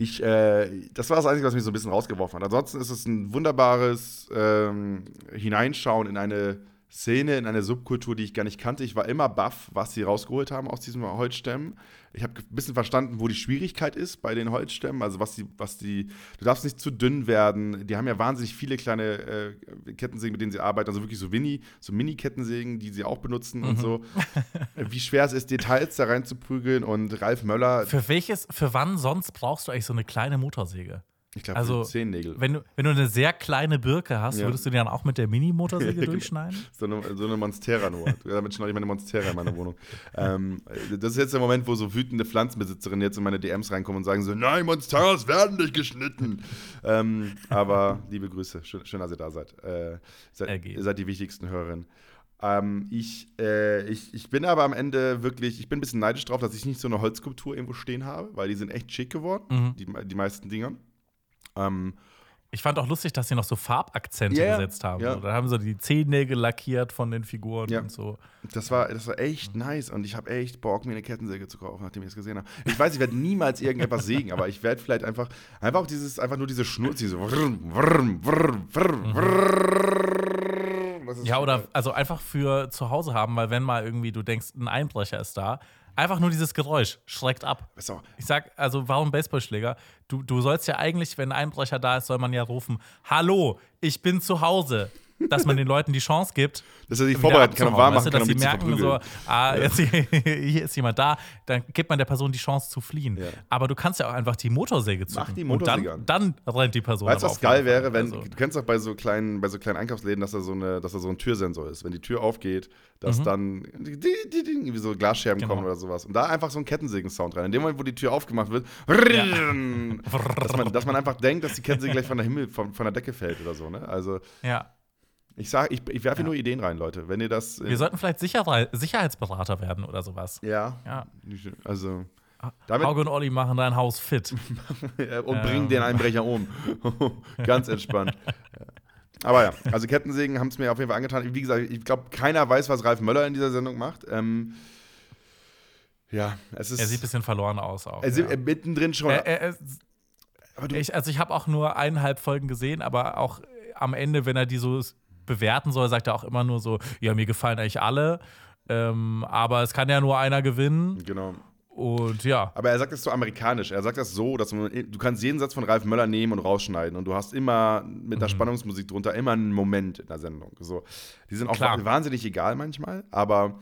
ich, äh, das war das Einzige, was mich so ein bisschen rausgeworfen hat. Ansonsten ist es ein wunderbares ähm, Hineinschauen in eine Szene, in eine Subkultur, die ich gar nicht kannte. Ich war immer baff, was sie rausgeholt haben aus diesem Holzstämmen. Ich habe ein bisschen verstanden, wo die Schwierigkeit ist bei den Holzstämmen. Also was die, was die, du darfst nicht zu dünn werden. Die haben ja wahnsinnig viele kleine äh, Kettensägen, mit denen sie arbeiten. Also wirklich so Mini, so Mini-Kettensägen, die sie auch benutzen und so. Wie schwer es ist, Details da reinzuprügeln. Und Ralf Möller, Für welches, für wann sonst brauchst du eigentlich so eine kleine Motorsäge? Ich glaube, Also, Zehennägel. Wenn du, wenn du eine sehr kleine Birke hast, Ja. würdest du die dann auch mit der Mini-Motorsäge durchschneiden? So eine, so eine Monstera nur. Damit schneide ich meine Monstera in meiner Wohnung. ähm, das ist jetzt der Moment, wo so wütende Pflanzenbesitzerinnen jetzt in meine DMs reinkommen und sagen so, nein, Monsteras werden nicht geschnitten. ähm, aber liebe Grüße, schön, schön dass ihr da seid. Äh, seid ihr seid die wichtigsten Hörerinnen. Ähm, ich, äh, ich, ich bin aber am Ende wirklich, ich bin ein bisschen neidisch drauf, dass ich nicht so eine Holzskulptur irgendwo stehen habe, weil die sind echt schick geworden, Mhm. die, die meisten Dinger. Ähm, Ich fand auch lustig, dass sie noch so Farbakzente ja. gesetzt haben. Ja. Da haben sie die Zehennägel lackiert von den Figuren Ja. und so. Das war, das war echt nice und ich habe echt Bock, mir eine Kettensäge zu kaufen, nachdem ich es gesehen habe. Ich weiß, ich werde niemals irgendetwas sägen, aber ich werde vielleicht einfach, einfach auch dieses, einfach nur diese Schnur, diese Wrrm, Wrrm, Wrrm, Wrrm, Wrrm. Ja, oder also einfach für zu Hause haben, weil wenn mal irgendwie du denkst, ein Einbrecher ist da, einfach nur dieses Geräusch schreckt ab. Auch- Ich sag, also warum Baseballschläger? Du, du sollst ja eigentlich, wenn ein Einbrecher da ist, soll man ja rufen: Hallo, ich bin zu Hause. Dass man den Leuten die Chance gibt, Dass er sich vorbereiten kann und warm weißt machen du, kann, um dass sie merken, so, ah, jetzt, hier ist jemand da, dann gibt man der Person die Chance zu fliehen. Ja. Aber du kannst ja auch einfach die Motorsäge zücken. die Motorsäge und dann, dann rennt die Person. Weißt du, was geil wäre, wenn, Also, du kennst doch bei so kleinen, bei so kleinen Einkaufsläden, dass da so eine, dass da so ein Türsensor ist. Wenn die Tür aufgeht, dass dann die, die, die, irgendwie so Glasscherben Mhm. Genau. kommen oder sowas. Und da einfach so ein Kettensägen-Sound rein. In dem Moment, wo die Tür aufgemacht wird, dass, man, dass man einfach denkt, dass die Kettensäge gleich von der Himmel, von, von der Decke fällt oder so. Ne? Also ja. Ich sag, ich, ich werfe hier nur Ideen rein, Leute. Wenn ihr das. Wir sollten vielleicht Sicher Sicherheitsberater werden oder sowas. ja. Ja. Also. Damit, Hauke und Olli machen dein Haus fit. und bringen den Einbrecher um. Ganz entspannt. Ja. Aber ja, also Kettensägen haben es mir auf jeden Fall angetan. Wie gesagt, ich glaube, keiner weiß, was Ralf Möller in dieser Sendung macht. Ähm, ja, es ist. Er sieht ein bisschen verloren aus auch. er sieht- ja. äh, mittendrin schon. Er, er, er, ich, also ich habe auch nur eineinhalb Folgen gesehen, aber auch am Ende, wenn er die so bewerten soll, sagt er auch immer nur so, ja, mir gefallen eigentlich alle, ähm, aber es kann ja nur einer gewinnen. genau. Und ja, Aber er sagt das so amerikanisch. Er sagt das so, dass man, du kannst jeden Satz von Ralf Möller nehmen und rausschneiden und du hast immer mit der Mhm. Spannungsmusik drunter immer einen Moment in der Sendung. So, die sind auch Klar. wahnsinnig egal manchmal, aber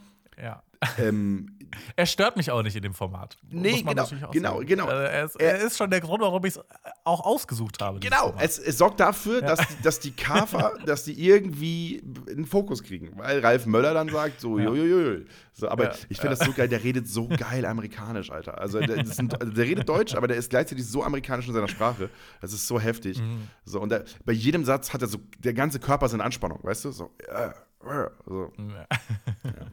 ja. Ähm, Er stört mich auch nicht in dem Format. Nee, genau, genau, genau. Also er, ist, er ist schon der Grund, warum ich es auch ausgesucht habe. Genau, es, es sorgt dafür, dass, dass die Kafer, dass die irgendwie in den Fokus kriegen. Weil Ralf Möller dann sagt, so, Ja. jojojo. So, aber Ja, ich finde das so geil, der redet so geil amerikanisch, Alter. Also der, sind, also der redet Deutsch, aber der ist gleichzeitig so amerikanisch in seiner Sprache. Das ist so heftig. Mhm. So, und der, bei jedem Satz hat er so, der ganze Körper ist in Anspannung, weißt du? So, äh, so. Ja.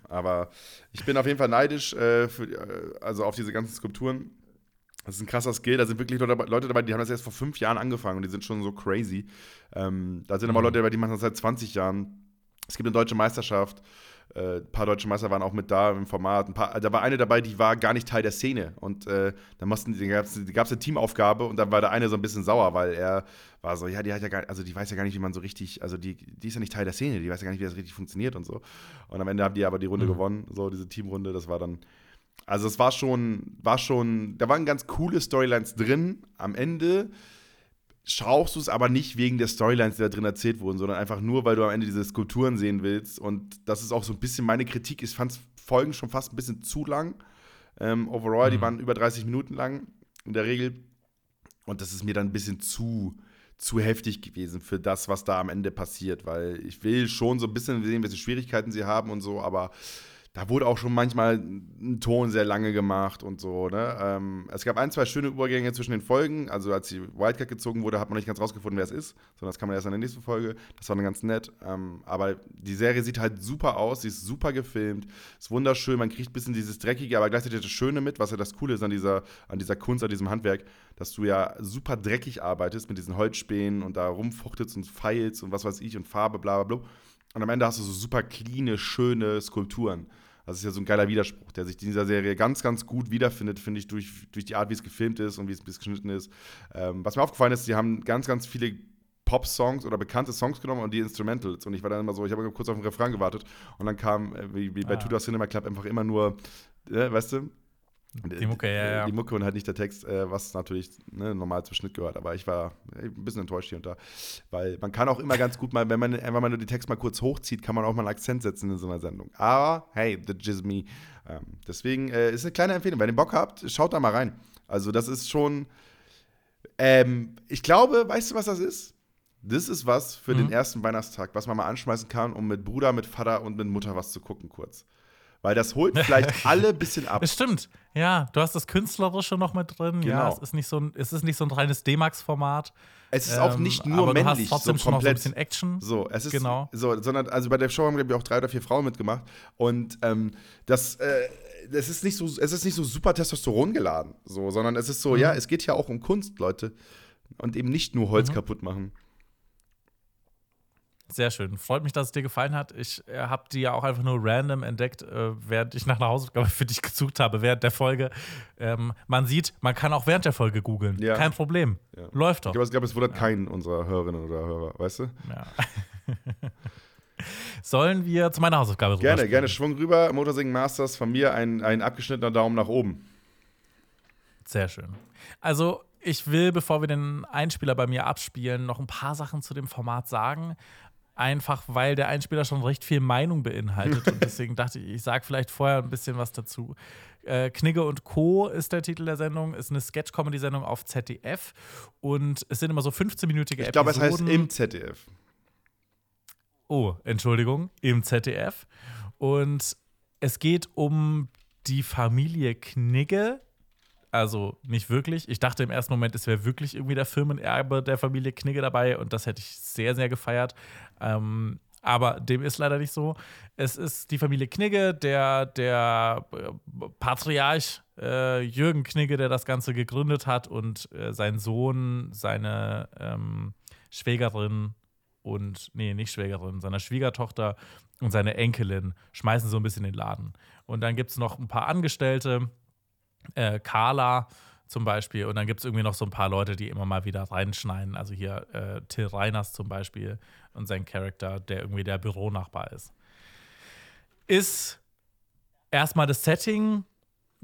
Aber ich bin auf jeden Fall neidisch äh, für, äh, also auf diese ganzen Skulpturen. Das ist ein krasser Skill. Da sind wirklich Leute dabei, Leute dabei, die haben das erst vor fünf Jahren angefangen und die sind schon so crazy. Ähm, da sind aber Mhm. Leute dabei, die machen das seit 20 Jahren. Es gibt eine deutsche Meisterschaft. Äh, ein paar deutsche Meister waren auch mit da im Format. Ein paar, da war eine dabei, die war gar nicht Teil der Szene. Und äh, da mussten, da gab es eine Teamaufgabe und dann war der eine so ein bisschen sauer, weil er war so, ja, die hat ja gar, also die weiß ja gar nicht, wie man so richtig, also die, die ist ja nicht Teil der Szene, die weiß ja gar nicht, wie das richtig funktioniert und so. Und am Ende haben die aber die Runde gewonnen, so diese Teamrunde. Das war dann, also es war schon, war schon, da waren ganz coole Storylines drin. Am Ende schaust du es aber nicht wegen der Storylines, die da drin erzählt wurden, sondern einfach nur, weil du am Ende diese Skulpturen sehen willst. Und das ist auch so ein bisschen meine Kritik. Ich fand Folgen schon fast ein bisschen zu lang. Ähm, overall, die waren über 30 Minuten lang in der Regel. Und das ist mir dann ein bisschen zu, zu heftig gewesen für das, was da am Ende passiert, weil ich will schon so ein bisschen sehen, welche Schwierigkeiten sie haben und so, aber da wurde auch schon manchmal ein Ton sehr lange gemacht und so. Ne? Ähm, es gab ein, zwei schöne Übergänge zwischen den Folgen. Also als die Wildcard gezogen wurde, hat man nicht ganz rausgefunden, wer es ist, sondern das man erst in der nächsten Folge. Das war dann ganz nett. Ähm, aber die Serie sieht halt super aus, sie ist super gefilmt, ist wunderschön. Man kriegt ein bisschen dieses Dreckige, aber gleichzeitig das Schöne mit, was ja das Coole ist an dieser, an dieser Kunst, an diesem Handwerk, dass du ja super dreckig arbeitest mit diesen Holzspänen und da rumfuchtelst und feilst und was weiß ich und Farbe, bla bla bla. Und am Ende hast du so super cleane, schöne Skulpturen. Das ist ja so ein geiler Widerspruch, der sich in dieser Serie ganz, ganz gut wiederfindet, finde ich, durch, durch die Art, wie es gefilmt ist und wie es, geschnitten ist. Ähm, was mir aufgefallen ist, die haben ganz, ganz viele Pop-Songs oder bekannte Songs genommen und die Instrumentals. Und ich war dann immer so, ich habe kurz auf den Refrain gewartet und dann kam, äh, wie, wie bei Ah. Tudor Cinema Club, einfach immer nur, äh, weißt du? Die Mucke, ja, ja. Die Mucke und halt nicht der Text, äh, was natürlich ne, normal zum Schnitt gehört. Aber ich war äh, ein bisschen enttäuscht hier und da. Weil man kann auch immer ganz gut mal, wenn man, wenn man nur die Text mal kurz hochzieht, kann man auch mal einen Akzent setzen in so einer Sendung. Aber hey, the jizz me. Ähm, deswegen äh, ist eine kleine Empfehlung. Wenn ihr Bock habt, schaut da mal rein. Also, das ist schon. Ähm, ich glaube, weißt du, was das ist? Das ist was für den ersten Weihnachtstag, was man mal anschmeißen kann, um mit Bruder, mit Vater und mit Mutter was zu gucken, kurz. Weil das holt vielleicht alle ein bisschen ab. Das stimmt. Ja, du hast das Künstlerische noch mit drin. Ja, Genau. es ist nicht so ein, es ist nicht so ein reines D-Max-Format. Es ist auch Ähm, nicht nur aber du hast männlich, trotzdem so schon noch so ein komplett. bisschen Action. So, es ist Genau. so, sondern also bei der Show haben glaube ich auch drei oder vier Frauen mitgemacht und ähm, das, äh, das ist nicht so, es ist nicht so super Testosteron geladen, so, sondern es ist so, Mhm. ja, es geht ja auch um Kunst, Leute, und eben nicht nur Mhm. Holz kaputt machen. Sehr schön. Freut mich, dass es dir gefallen hat. Ich äh, habe die ja auch einfach nur random entdeckt, äh, während ich nach einer Hausaufgabe für dich gesucht habe, während der Folge. Ähm, man sieht, man kann auch während der Folge googeln. Ja. Kein Problem. Ja. Läuft Ich doch. glaube, es, wundert keinen unserer Hörerinnen oder Hörer, weißt du? Ja. Sollen wir zu meiner Hausaufgabe Gerne, rüberspringen? gerne Schwung rüber, Motorsingen Masters, von mir ein, ein abgeschnittener Daumen nach oben. Sehr schön. Also, ich will, bevor wir den Einspieler bei mir abspielen, noch ein paar Sachen zu dem Format sagen. Einfach weil der Einspieler schon recht viel Meinung beinhaltet. und deswegen dachte ich, ich sage vielleicht vorher ein bisschen was dazu. Äh, Knigge und Co. ist der Titel der Sendung, ist eine Sketch-Comedy-Sendung auf ZDF. Und es sind immer so 15-minütige Ich glaube, es heißt Episoden. im ZDF. Oh, Entschuldigung, im ZDF. Und es geht um die Familie Knigge. Also nicht wirklich. Ich dachte im ersten Moment, es wäre wirklich irgendwie der Firmenerbe der Familie Knigge dabei und das hätte ich sehr, sehr gefeiert. Ähm, aber dem ist leider nicht so. Es ist die Familie Knigge, der, der äh, Patriarch äh, Jürgen Knigge, der das Ganze gegründet hat und äh, sein Sohn, seine ähm, Schwägerin und, nee, nicht Schwägerin, seiner Schwiegertochter und seine Enkelin schmeißen so ein bisschen den Laden. Und dann gibt es noch ein paar Angestellte, äh, Carla zum Beispiel, und dann gibt es irgendwie noch so ein paar Leute, die immer mal wieder reinschneiden. Also hier äh, Till Reiners zum Beispiel und sein Charakter, der irgendwie der Büronachbar ist. Ist erstmal das Setting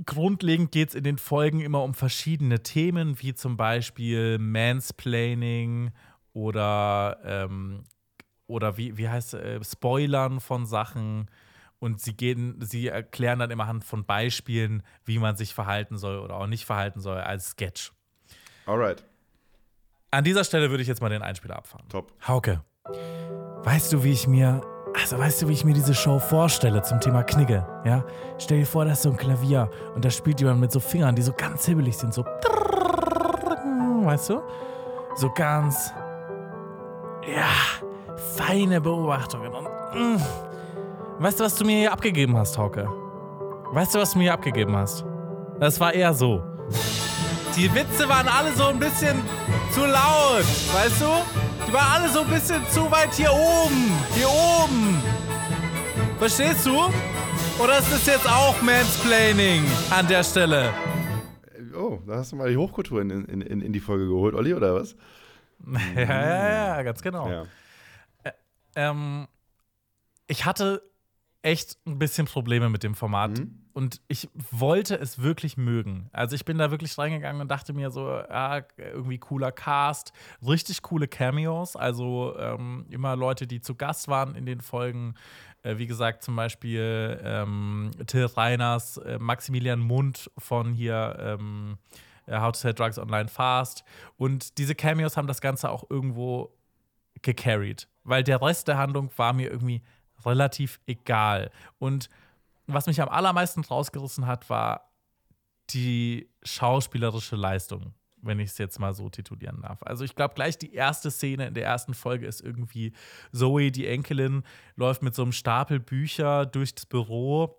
grundlegend geht es in den Folgen immer um verschiedene Themen, wie zum Beispiel Mansplaining oder, ähm, oder wie, wie heißt äh, Spoilern von Sachen. Und sie gehen, sie erklären dann immer anhand von Beispielen, wie man sich verhalten soll oder auch nicht verhalten soll als Sketch. Alright, An dieser Stelle würde ich jetzt mal den Einspieler abfahren. top. Hauke, weißt du, wie ich mir, also weißt du, wie ich mir diese Show vorstelle zum Thema Knigge? Ja? Stell dir vor, da ist so ein Klavier und da spielt jemand mit so Fingern, die so ganz hibbelig sind, so, weißt du? So ganz, ja, feine Beobachtungen und, mm. Weißt du, was du mir hier abgegeben hast, Hauke? Weißt du, was du mir hier abgegeben hast? Das war eher so. Die Witze waren alle so ein bisschen zu laut, weißt du? Die waren alle so ein bisschen zu weit hier oben. Hier oben. Verstehst du? Oder ist das jetzt auch Mansplaining an der Stelle? Oh, da hast du mal die Hochkultur in, in, in, in die Folge geholt, Olli, oder was? Ja, ja, ja, ganz genau. Ja. Ähm, ich hatte echt ein bisschen Probleme mit dem Format Mhm. und ich wollte es wirklich mögen. Also ich bin da wirklich reingegangen und dachte mir so, ja, irgendwie cooler Cast, richtig coole Cameos, also ähm, immer Leute, die zu Gast waren in den Folgen. Äh, wie gesagt, zum Beispiel ähm, Till Reiners, äh, Maximilian Mund von hier ähm, äh, How to Sell Drugs Online Fast. Und diese Cameos haben das Ganze auch irgendwo gecarried, weil der Rest der Handlung war mir irgendwie relativ egal. Und was mich am allermeisten rausgerissen hat, war die schauspielerische Leistung, wenn ich es jetzt mal so titulieren darf. Also ich glaube, gleich die erste Szene in der ersten Folge ist irgendwie Zoe, die Enkelin, läuft mit so einem Stapel Bücher durchs Büro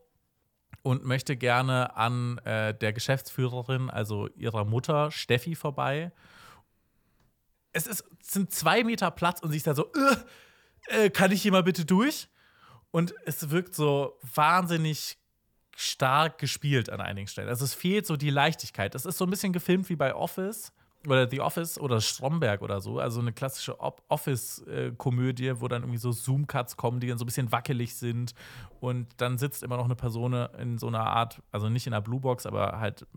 und möchte gerne an äh, der Geschäftsführerin, also ihrer Mutter, Steffi, vorbei. Es, ist, sind zwei Meter Platz und sie ist da so, äh, kann ich hier mal bitte durch? Und es wirkt so wahnsinnig stark gespielt an einigen Stellen. Also es fehlt so die Leichtigkeit. Es ist so ein bisschen gefilmt wie bei Office oder The Office oder Stromberg oder so. Also eine klassische Office-Komödie, wo dann irgendwie so Zoom-Cuts kommen, die dann so ein bisschen wackelig sind. Und dann sitzt immer noch eine Person in so einer Art, also nicht in einer Bluebox, aber halt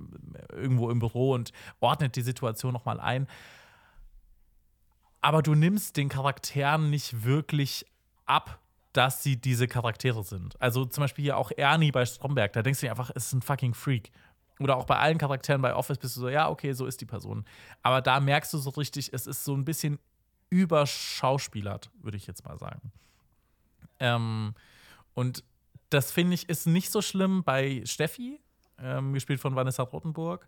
irgendwo im Büro und ordnet die Situation nochmal ein. Aber du nimmst den Charakteren nicht wirklich ab, dass sie diese Charaktere sind. Also zum Beispiel hier auch Ernie bei Stromberg, da denkst du dir einfach, es ist ein fucking Freak. Oder auch bei allen Charakteren bei Office bist du so, ja, okay, so ist die Person. Aber da merkst du so richtig, es ist so ein bisschen überschauspielert, würde ich jetzt mal sagen. Ähm, und das finde ich ist nicht so schlimm bei Steffi, ähm, gespielt von Vanessa Rottenburg,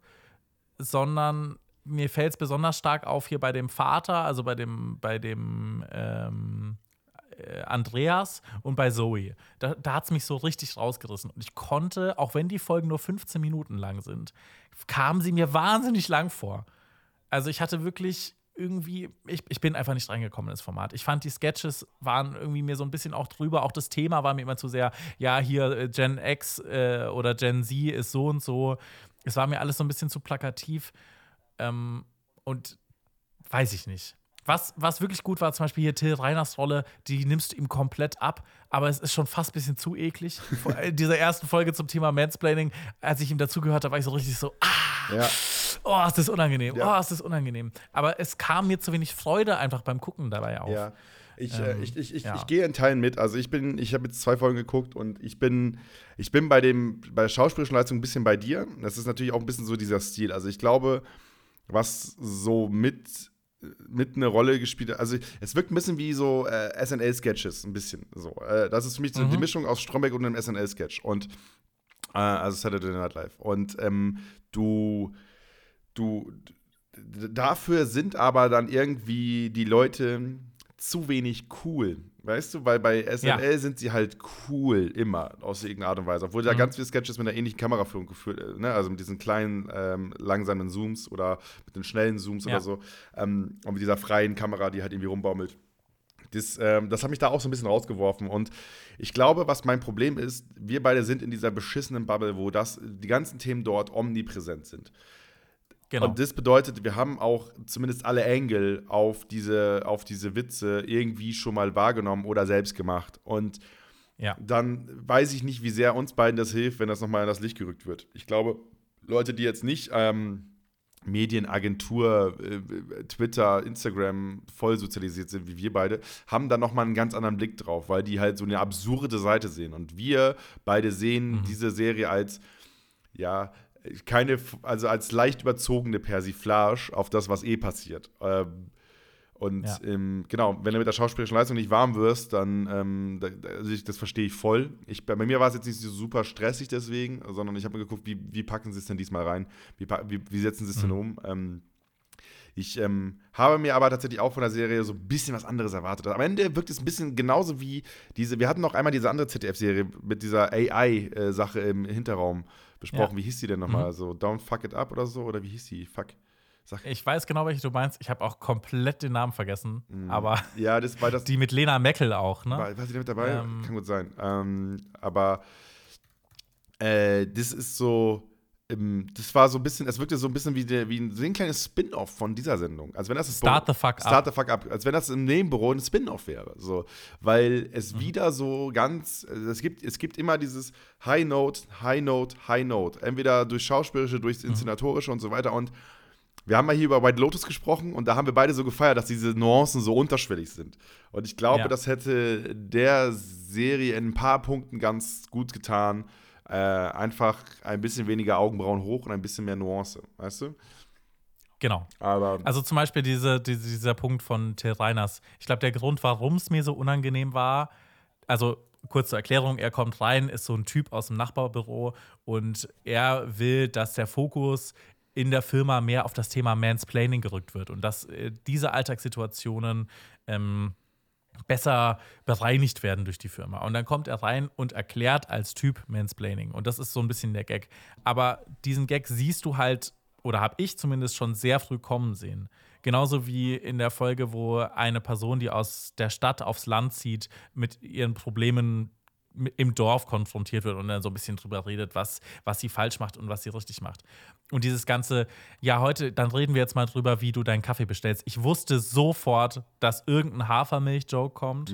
sondern mir fällt es besonders stark auf hier bei dem Vater, also bei dem, bei dem ähm, äh, Andreas und bei Zoe. Da, da hat es mich so richtig rausgerissen. Und ich konnte, auch wenn die Folgen nur 15 Minuten lang sind, kamen sie mir wahnsinnig lang vor. Also ich hatte wirklich irgendwie, ich, ich bin einfach nicht reingekommen in das Format. Ich fand, die Sketches waren irgendwie mir so ein bisschen auch drüber. Auch das Thema war mir immer zu sehr, ja, hier äh, Gen X äh, oder Gen Z ist so und so. Es war mir alles so ein bisschen zu plakativ. Ähm, und weiß ich nicht. Was, was wirklich gut war, zum Beispiel hier Till Reiners Rolle, die nimmst du ihm komplett ab, aber es ist schon fast ein bisschen zu eklig. In dieser ersten Folge zum Thema Mansplaining, als ich ihm dazugehört habe, war ich so richtig so, ah, Ja. oh, ist das unangenehm, Ja. oh, ist das unangenehm. Aber es kam mir zu wenig Freude einfach beim Gucken dabei auf. Ja. Ich, Ähm, äh, ich, ich, ich, ja. ich gehe in Teilen mit. Also ich bin, ich habe jetzt zwei Folgen geguckt und ich bin, ich bin bei dem, bei der schauspielerischen Leistung ein bisschen bei dir. Das ist natürlich auch ein bisschen so dieser Stil. Also ich glaube, was so mit, mit eine Rolle gespielt hat, also es wirkt ein bisschen wie so äh, SNL-Sketches, ein bisschen so. Äh, das ist für mich so Mhm. die Mischung aus Stromberg und einem SNL-Sketch. Und äh, also Saturday Night Live. Und ähm, du, du, dafür sind aber dann irgendwie die Leute zu wenig cool. Weißt du, weil bei SNL sind sie halt cool immer aus irgendeiner Art und Weise. Obwohl da Mhm. ganz viele Sketches mit einer ähnlichen Kameraführung geführt, äh, ne? also mit diesen kleinen, ähm, langsamen Zooms oder mit den schnellen Zooms Ja. oder so. Ähm, und mit dieser freien Kamera, die halt irgendwie rumbaumelt. Das, ähm, das hat mich da auch so ein bisschen rausgeworfen. Und ich glaube, was mein Problem ist, wir beide sind in dieser beschissenen Bubble, wo das, die ganzen Themen dort omnipräsent sind. Genau. Und das bedeutet, wir haben auch zumindest alle Engel auf diese, auf diese Witze irgendwie schon mal wahrgenommen oder selbst gemacht. Und Ja. dann weiß ich nicht, wie sehr uns beiden das hilft, wenn das nochmal in das Licht gerückt wird. Ich glaube, Leute, die jetzt nicht ähm, Medienagentur, äh, Twitter, Instagram voll sozialisiert sind, wie wir beide, haben dann nochmal einen ganz anderen Blick drauf, weil die halt so eine absurde Seite sehen. Und wir beide sehen diese Serie als, ja, keine, also als leicht überzogene Persiflage auf das, was eh passiert. Ähm, und Ja. ähm, genau, wenn du mit der schauspielerischen Leistung nicht warm wirst, dann, ähm, da, also ich, das verstehe ich voll. Ich, bei mir war es jetzt nicht so super stressig deswegen, sondern ich habe mir geguckt, wie, wie packen sie es denn diesmal rein? Wie, wie, wie setzen sie es denn um? Ähm, ich ähm, habe mir aber tatsächlich auch von der Serie so ein bisschen was anderes erwartet. Am Ende wirkt es ein bisschen genauso wie diese, wir hatten noch einmal diese andere ZDF-Serie mit dieser AI-Sache im Hinterraum besprochen. Ja. Wie hieß die denn nochmal? So Don't Fuck It Up oder so? Oder wie hieß die? Fuck. Sag, Ich weiß genau, welche du meinst. Ich habe auch komplett den Namen vergessen. Aber ja, das war das. die mit Lena Meckel auch, ne? War, war sie da mit dabei? Ähm. Kann gut sein. Ähm, aber äh, das ist so. Das war so ein bisschen, es wirkte so ein bisschen wie, der, wie ein, kleines Spin-off von dieser Sendung. Als wenn das Start the fuck Start up. the fuck up. Als wenn das im Nebenbüro ein Spin-off wäre. So. Weil es Mhm. wieder so ganz, also es gibt, es gibt immer dieses High Note, High Note, High Note. Entweder durch Schauspielerische, durchs Mhm. Inszenatorische und so weiter. Und wir haben mal hier über White Lotus gesprochen und da haben wir beide so gefeiert, dass diese Nuancen so unterschwellig sind. Und ich glaube, Ja. das hätte der Serie in ein paar Punkten ganz gut getan. Äh, einfach ein bisschen weniger Augenbrauen hoch und ein bisschen mehr Nuance, weißt du? Genau. Aber Also zum Beispiel diese, diese, dieser Punkt von Till Reiners. Ich glaube, der Grund, warum es mir so unangenehm war, also kurze Erklärung, er kommt rein, ist so ein Typ aus dem Nachbarbüro und er will, dass der Fokus in der Firma mehr auf das Thema Mansplaining gerückt wird und dass äh, diese Alltagssituationen ähm, besser bereinigt werden durch die Firma. Und dann kommt er rein und erklärt als Typ Mansplaining. Und das ist so ein bisschen der Gag. Aber diesen Gag siehst du halt, oder habe ich zumindest schon sehr früh kommen sehen. Genauso wie in der Folge, wo eine Person, die aus der Stadt aufs Land zieht, mit ihren Problemen im Dorf konfrontiert wird und dann so ein bisschen drüber redet, was, was sie falsch macht und was sie richtig macht. Und dieses ganze, ja, heute, dann reden wir jetzt mal drüber, wie du deinen Kaffee bestellst. Ich wusste sofort, dass irgendein Hafermilch-Joke kommt.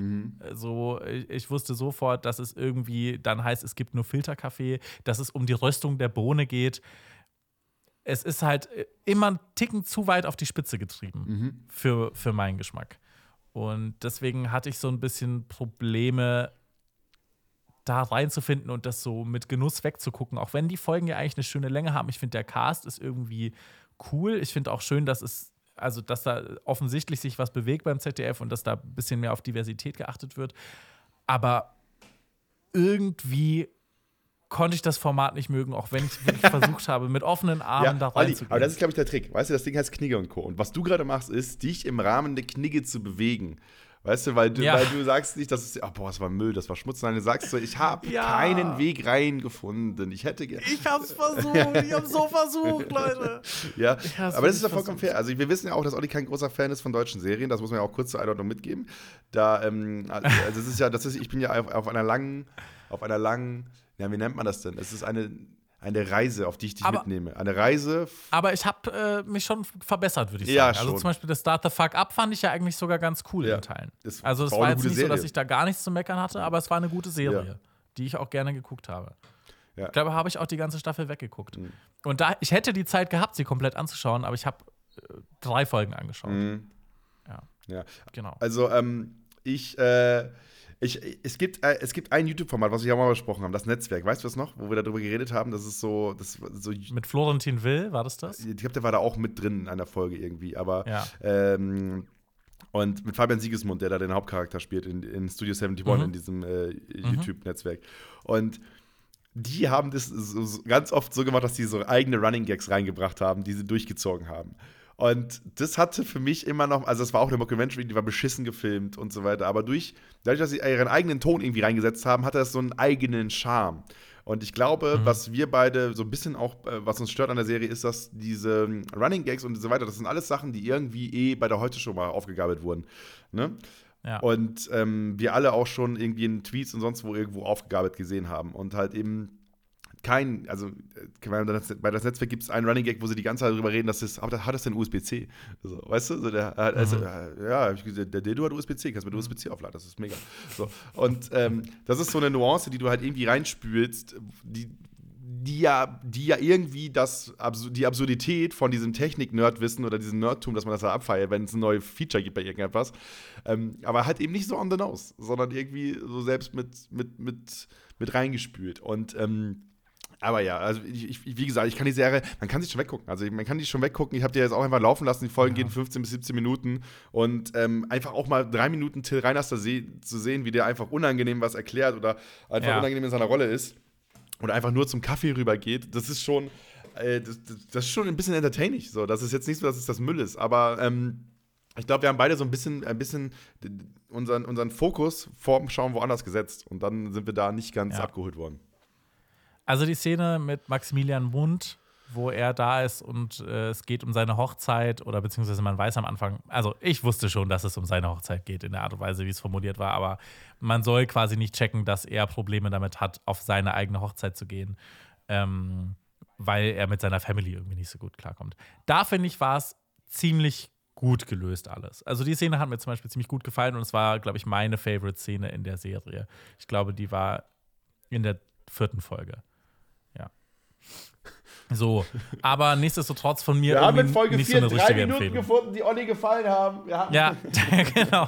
So, ich, ich wusste sofort, dass es irgendwie dann heißt, es gibt nur Filterkaffee, dass es um die Röstung der Bohne geht. Es ist halt äh, immer einen Ticken zu weit auf die Spitze getrieben für, für meinen Geschmack. Und deswegen hatte ich so ein bisschen Probleme, da reinzufinden und das so mit Genuss wegzugucken. Auch wenn die Folgen ja eigentlich eine schöne Länge haben. Ich finde, der Cast ist irgendwie cool. Ich finde auch schön, dass es, also dass da offensichtlich sich was bewegt beim ZDF und dass da ein bisschen mehr auf Diversität geachtet wird. Aber irgendwie konnte ich das Format nicht mögen, auch wenn ich wirklich versucht habe, mit offenen Armen da Olli, reinzugehen. aber das ist, glaube ich, der Trick. Weißt du, das Ding heißt Knigge und Co. Und was du gerade machst, ist, dich im Rahmen der Knigge zu bewegen. Weißt du, weil du, Ja. weil du sagst nicht, dass es, oh, boah, das war Müll, das war Schmutz. Nein, du sagst so, ich habe Ja. keinen Weg reingefunden. Ich hätte ge- ich hab's versucht, ich hab's so versucht, Leute. Ja, aber das ist ja vollkommen fair. Also wir wissen ja auch, dass Olli kein großer Fan ist von deutschen Serien. Das muss man ja auch kurz zur Einordnung mitgeben. Da, ähm, also es ist ja, das ist, ich bin ja auf, auf einer langen, auf einer langen, ja, wie nennt man das denn? Es ist eine, eine Reise, auf die ich dich Aber- mitnehme. Eine Reise. Aber ich habe äh, mich schon verbessert, würde ich sagen. Ja, Also schon. zum Beispiel das Start the Fuck Up fand ich ja eigentlich sogar ganz cool Ja. in Teilen. Das also es war war jetzt nicht so, dass Serie. ich da gar nichts zu meckern hatte, aber es war eine gute Serie, Ja. die ich auch gerne geguckt habe. Ja. Ich glaube, habe ich auch die ganze Staffel weggeguckt. Mhm. Und da, ich hätte die Zeit gehabt, sie komplett anzuschauen, aber ich habe äh, drei Folgen angeschaut. Mhm. Ja, Ja. genau. Also, ähm, ich, äh, ich, es gibt, äh, es gibt ein YouTube-Format, was wir auch mal besprochen haben, das Netzwerk. Weißt du was noch? Wo wir darüber geredet haben, das ist so, das so Mit Florentin Will, war das das? ich glaube, der war da auch mit drin in einer Folge irgendwie, aber Ja. ähm, und mit Fabian Siegesmund, der da den Hauptcharakter spielt in, in Studio 71 Mhm. in diesem äh, YouTube-Netzwerk. Und die haben das so, ganz oft so gemacht, dass die so eigene Running Gags reingebracht haben, die sie durchgezogen haben. Und das hatte für mich immer noch, also es war auch eine Documentary, die war beschissen gefilmt und so weiter, aber durch, dadurch, dass sie ihren eigenen Ton irgendwie reingesetzt haben, hatte das so einen eigenen Charme. Und ich glaube, was wir beide so ein bisschen auch, äh, was uns stört an der Serie, ist, dass diese ähm, Running Gags und so weiter, das sind alles Sachen, die irgendwie eh bei der Heute Show mal aufgegabelt wurden. Ne? Ja. Und ähm, wir alle auch schon irgendwie in Tweets und sonst wo irgendwo aufgegabelt gesehen haben. Und halt eben kein, also äh, bei das, Netzwerk gibt es einen Running Gag, wo sie die ganze Zeit darüber reden, dass das, aber hat das denn USB-C? So, weißt du? So der, also, äh, ja, hab ich gesagt, der Dildo hat USB-C, kannst mit USB-C aufladen, das ist mega. So. Und ähm, das ist so eine Nuance, die du halt irgendwie reinspülst, die, die ja, die ja irgendwie das, die Absurdität von diesem Technik-Nerd-Wissen oder diesem Nerdtum, dass man das da abfeiert, wenn es ein neues Feature gibt bei irgendetwas. Ähm, aber halt eben nicht so on the nose, sondern irgendwie so selbst mit, mit, mit, mit reingespült. Und ähm, aber ja, also ich, ich, wie gesagt, ich kann die Serie, man kann sie schon weggucken. Also man kann die schon weggucken. Ich habe die jetzt auch einfach laufen lassen. Die Folgen gehen 15 bis 17 Minuten. Und ähm, einfach auch mal drei Minuten Till Reiners da se zu sehen, wie der einfach unangenehm was erklärt oder einfach Ja. unangenehm in seiner Rolle ist. Oder einfach nur zum Kaffee rübergeht. Das ist schon, äh, das, das, das ist schon ein bisschen entertaining. So, das ist jetzt nicht so, dass es das Müll ist. Aber ähm, ich glaube, wir haben beide so ein bisschen, ein bisschen unseren, unseren Fokus vorm Schauen woanders gesetzt. Und dann sind wir da nicht ganz Ja. abgeholt worden. Also die Szene mit Maximilian Mund, wo er da ist und äh, es geht um seine Hochzeit oder beziehungsweise man weiß am Anfang, also ich wusste schon, dass es um seine Hochzeit geht in der Art und Weise, wie es formuliert war, aber man soll quasi nicht checken, dass er Probleme damit hat, auf seine eigene Hochzeit zu gehen, ähm, weil er mit seiner Family irgendwie nicht so gut klarkommt. Da finde ich, war es ziemlich gut gelöst alles. Also die Szene hat mir zum Beispiel ziemlich gut gefallen und es war, glaube ich, meine Favorite-Szene in der Serie. Ich glaube, die war in der vierten Folge. Ja. So, aber nichtsdestotrotz von mir irgendwie nicht so eine richtige Empfehlung. gefunden, die Olli gefallen haben. Wir haben Ja, genau.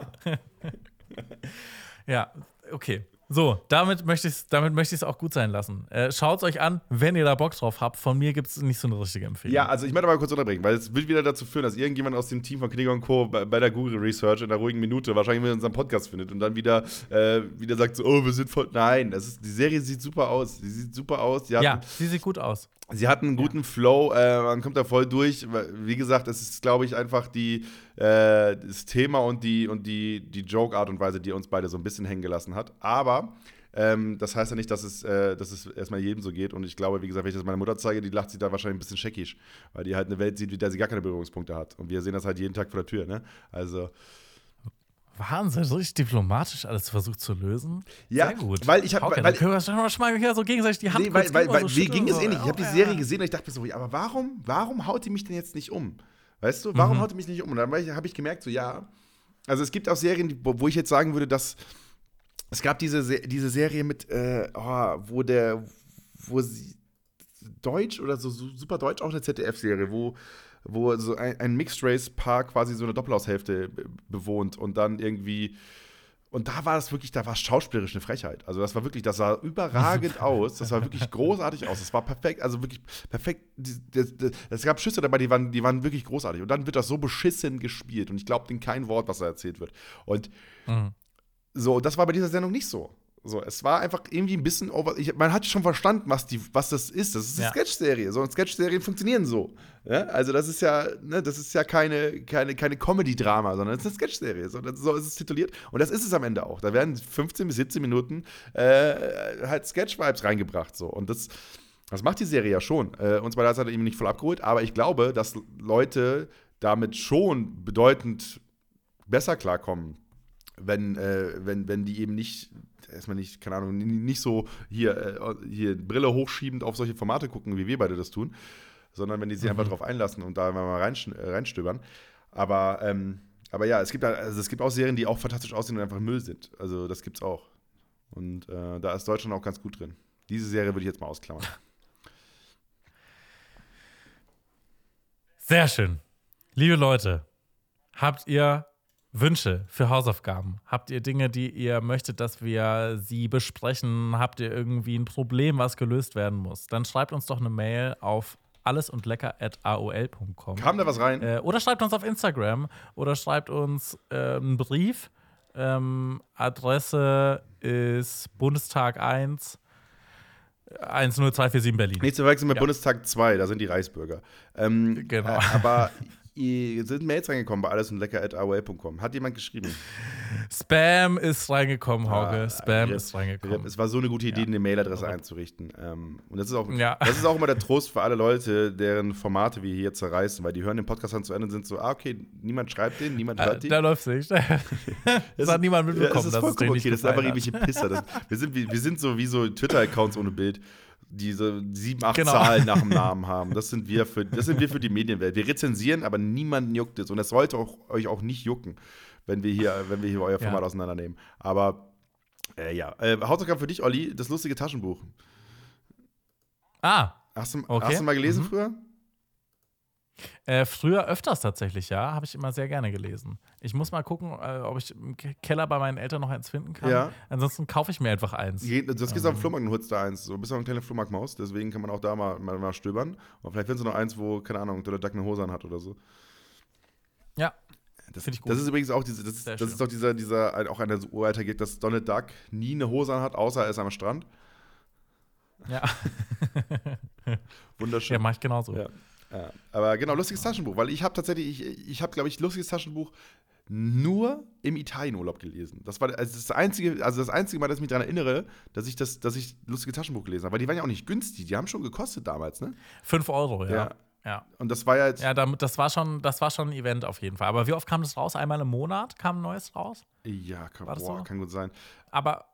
ja, okay. So, damit möchte ich es damit möchte auch gut sein lassen. Äh, Schaut es euch an, wenn ihr da Bock drauf habt. Von mir gibt es nicht so eine richtige Empfehlung. Ja, also ich möchte mal kurz unterbrechen, weil es wird wieder dazu führen, dass irgendjemand aus dem Team von Knigge und Co. bei, bei der Google Research in der ruhigen Minute wahrscheinlich wieder unseren Podcast findet und dann wieder, äh, wieder sagt so, oh, wir sind voll. Nein, das ist, die Serie sieht super aus. Sie sieht super aus. Ja, sie sieht gut aus. Sie hat einen guten Flow, äh, man kommt da voll durch. Wie gesagt, es ist, glaube ich, einfach die, äh, das Thema und die, und die, die Joke-Art und Weise, die uns beide so ein bisschen hängen gelassen hat. Aber ähm, das heißt ja nicht, dass es, äh, dass es erstmal jedem so geht. Und ich glaube, wie gesagt, wenn ich das meiner Mutter zeige, die lacht sich da wahrscheinlich ein bisschen scheckisch, weil die halt eine Welt sieht, wie der sie gar keine Berührungspunkte hat. Und wir sehen das halt jeden Tag vor der Tür, ne? Also. Wahnsinn, so richtig diplomatisch alles versucht zu lösen. Ja, Sehr gut. weil ich hab- Hauke, weil- können wir schon mal- schon mal hier so gegenseitig die Hand Nee, weil, weil, weil so mir ging es so. ähnlich. Ich habe die Serie gesehen und ich dachte mir so, aber warum, warum haut die mich denn jetzt nicht um? Weißt du, warum haut die mich nicht um? Und dann habe ich gemerkt, so, ja. Also es gibt auch Serien, wo ich jetzt sagen würde, dass es gab diese, Se- diese Serie mit, äh, oh, wo der, wo sie Deutsch oder so su- super Deutsch, auch eine ZDF-Serie, wo, wo so ein, ein Mixed-Race-Paar quasi so eine Doppelhaushälfte be- bewohnt und dann irgendwie und da war das wirklich, da war es schauspielerisch eine Frechheit. Also das war wirklich, das sah überragend aus. Das sah wirklich großartig aus. Das war perfekt, also wirklich perfekt. Es gab Schüsse dabei, die waren, die waren wirklich großartig. Und dann wird das so beschissen gespielt. Und ich glaube in kein Wort, was da erzählt wird. Und Mhm. so, das war bei dieser Sendung nicht so. So, es war einfach irgendwie ein bisschen over. Ich, man hat schon verstanden, was, die, was das ist. Das ist eine Ja. Sketch-Serie. So, und Sketch-Serien funktionieren so. Ja? Also, das ist ja, ne, das ist ja keine, keine, keine Comedy-Drama, sondern es ist eine Sketch-Serie. So, das- so ist es tituliert. Und das ist es am Ende auch. Da werden 15 bis 17 Minuten äh, halt Sketch-Vibes reingebracht. So. Und das, das macht die Serie ja schon. Äh, uns bei der hat er eben nicht voll abgeholt, aber ich glaube, dass Leute damit schon bedeutend besser klarkommen wenn, äh, wenn, wenn die eben nicht, erstmal nicht, keine Ahnung, nicht so hier, äh, hier Brille hochschiebend auf solche Formate gucken, wie wir beide das tun, sondern wenn die sich einfach drauf einlassen und da mal reinsch- äh, reinstöbern. Aber, ähm, aber ja, es gibt, also es gibt auch Serien, die auch fantastisch aussehen und einfach Müll sind. Also das gibt's auch. Und äh, da ist Deutschland auch ganz gut drin. Diese Serie würde ich jetzt mal ausklammern. Sehr schön. Liebe Leute, habt ihr Wünsche für Hausaufgaben? Habt ihr Dinge, die ihr möchtet, dass wir sie besprechen? Habt ihr irgendwie ein Problem, was gelöst werden muss? Dann schreibt uns doch eine Mail auf allesundlecker.aol.com. Kam da was rein? Äh, oder schreibt uns auf Instagram oder schreibt uns äh, einen Brief. Ähm, Adresse ist Bundestag 1 10247 Berlin. Nicht zu verwechseln mit Ja. Bundestag 2, da sind die Reichsbürger. Ähm, Genau. Äh, aber sind Mails reingekommen bei allesundlecker.aol.com. Hat jemand geschrieben? Spam ist reingekommen, Hauke. Ah, Spam Rip, ist reingekommen. Es war so eine gute Idee, eine Mailadresse einzurichten. Ähm, und das ist, auch, Ja. das ist auch immer der Trost für alle Leute, deren Formate wir hier zerreißen, weil die hören den Podcast dann zu Ende und sind so, ah, okay, niemand schreibt den, niemand hört Äh, den. da läuft nicht. Das hat niemand mitbekommen. Ja, das ist es vollkommen okay, das sind einfach irgendwelche Pisser. Das, wir, sind, wie- wir sind so wie so Twitter-Accounts ohne Bild. Diese sieben, acht Genau. Zahlen nach dem Namen haben. Das sind wir für, das sind wir für die Medienwelt. Wir rezensieren, aber niemanden juckt es. Und es sollte auch, euch auch nicht jucken, wenn wir hier, wenn wir hier euer Format Ja. auseinandernehmen. Aber äh, ja. Äh, Hausaufgabe für dich, Olli, das lustige Taschenbuch. Ah, Hast du, Okay. hast du mal gelesen Mhm. früher? Äh, früher öfters tatsächlich, ja. Habe ich immer sehr gerne gelesen. Ich muss mal gucken, äh, ob ich im Ke- Keller bei meinen Eltern noch eins finden kann. Ja. Ansonsten kaufe ich mir einfach eins. Je- Das gehst Ähm. du auf den Flohmarkt und holst da eins. So, du bist auch eine kleine Flohmarktmaus, deswegen kann man auch da mal, mal, mal stöbern. Und vielleicht findest du noch eins, wo, keine Ahnung, der Duck eine Hose an hat oder so. Ja. Das, Find ich gut. das ist übrigens auch diese, das, ist- das ist doch dieser, dieser, auch ein so uralter Gag, dass Donald Duck nie eine Hose an hat, außer er ist am Strand. Ja, Wunderschön. ja mache ich genauso. Ja. Ja. Aber genau, lustiges Taschenbuch, weil ich habe tatsächlich, ich, ich habe, glaube ich, lustiges Taschenbuch nur im Italienurlaub gelesen. Das war also das einzige, also das einzige Mal, dass ich mich daran erinnere, dass ich das, dass ich lustige Taschenbuch gelesen habe. Weil die waren ja auch nicht günstig, die haben schon gekostet damals, ne? Fünf Euro, ja. Ja. Ja, Und das war ja jetzt, ja das, war schon, das war schon ein Event auf jeden Fall. Aber wie oft kam das raus? Einmal im Monat kam ein neues raus? ja, kann, boah, so? kann gut sein. Aber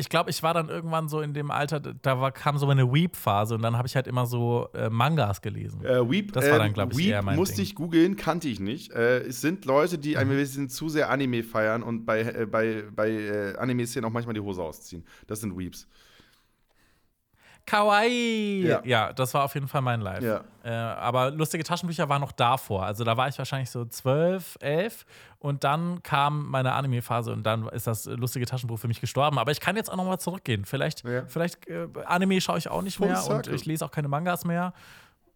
ich glaube, ich war dann irgendwann so in dem Alter, da war, kam so eine Weep-Phase und dann habe ich halt immer so äh, Mangas gelesen. Äh, Weep, Das war dann, ähm, glaub ich, Weep eher mein musste Ding. ich googeln, kannte ich nicht. Äh, es sind Leute, die Mhm. ein bisschen zu sehr Anime feiern und bei, äh, bei, bei äh, Anime-Szenen auch manchmal die Hose ausziehen. Das sind Weeps. Kawaii! Ja. Ja. das war auf jeden Fall mein Live. Ja. Äh, aber lustige Taschenbücher waren noch davor. Also da war ich wahrscheinlich so 12, 11 und dann kam meine Anime-Phase und dann ist das lustige Taschenbuch für mich gestorben. Aber ich kann jetzt auch noch mal zurückgehen. Vielleicht, Ja. vielleicht äh, Anime schaue ich auch nicht Full mehr und circle. ich lese auch keine Mangas mehr.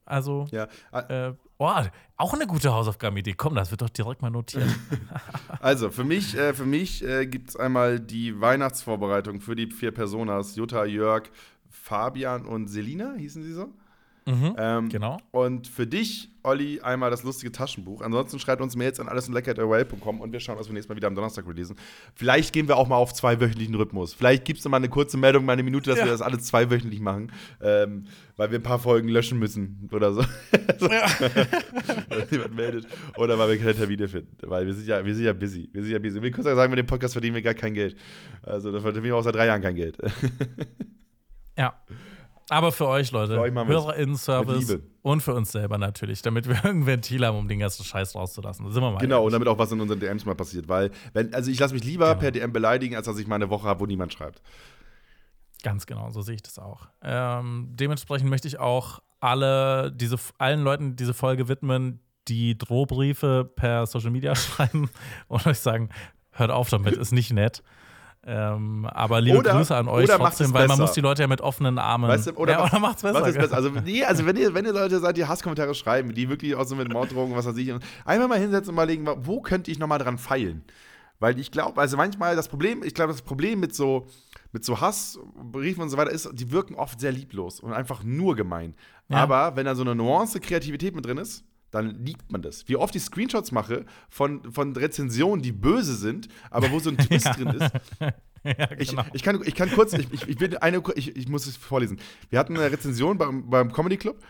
Also, Ja. Äh, äh, oh, auch eine gute Hausaufgabenidee. Komm, das wird doch direkt mal notiert. Also, für mich, äh, für mich äh, gibt es einmal die Weihnachtsvorbereitung für die vier Personas: Jutta, Jörg, Fabian und Selina, hießen sie so. mhm, Ähm, genau. Und für dich, Olli, einmal das lustige Taschenbuch. Ansonsten schreibt uns Mails an allesumlecker.com und wir schauen, was wir nächstes Mal wieder am Donnerstag releasen. Vielleicht gehen wir auch mal auf zweiwöchentlichen Rhythmus. Vielleicht gibt es mal eine kurze Meldung, mal eine Minute, dass Ja. wir das alle zweiwöchentlich machen, ähm, weil wir ein paar Folgen löschen müssen oder so. Weil jemand meldet. Oder weil wir keine Termine finden. Weil wir sind ja, wir sind ja busy. Wir sind ja busy. Wir können sagen, mit dem Podcast verdienen wir gar kein Geld. Also da verdienen wir auch seit drei Jahren kein Geld. Ja. Aber für euch, Leute, HörerInnen-Service und für uns selber natürlich, damit wir irgendein Ventil haben, um den ganzen Scheiß rauszulassen. Sind wir mal Genau, und ehrlich. damit auch was in unseren DMs mal passiert. Weil, wenn, also ich lasse mich lieber Genau. per DM beleidigen, als dass ich mal eine Woche habe, wo niemand schreibt. Ganz genau, so sehe ich das auch. Ähm, dementsprechend möchte ich auch alle diese, allen Leuten diese Folge widmen, die Drohbriefe per Social Media schreiben und euch sagen, hört auf damit, ist nicht nett. Ähm, aber liebe Oder- Grüße an euch macht trotzdem, es weil man muss die Leute ja mit offenen Armen. Weißt du, oder, ja, oder macht's besser. Besser? Also, nee, also wenn ihr, wenn ihr Leute seid, die Hasskommentare schreiben, die wirklich auch so mit Morddrogen, was weiß ich, einmal mal hinsetzen und mal legen, wo könnte ich nochmal dran feilen? Weil ich glaube, also manchmal das Problem, ich glaube, das Problem mit so, mit so Hassbriefen und so weiter ist, die wirken oft sehr lieblos und einfach nur gemein. Ja. Aber wenn da so eine Nuance Kreativität mit drin ist, dann liebt man das. Wie oft ich Screenshots mache von, von Rezensionen, die böse sind, aber wo so ein Twist drin ist. ja, Ich, genau. ich, kann, ich kann kurz, ich, ich, ich, will eine, ich, ich muss es vorlesen. Wir hatten eine Rezension beim, beim Comedy Club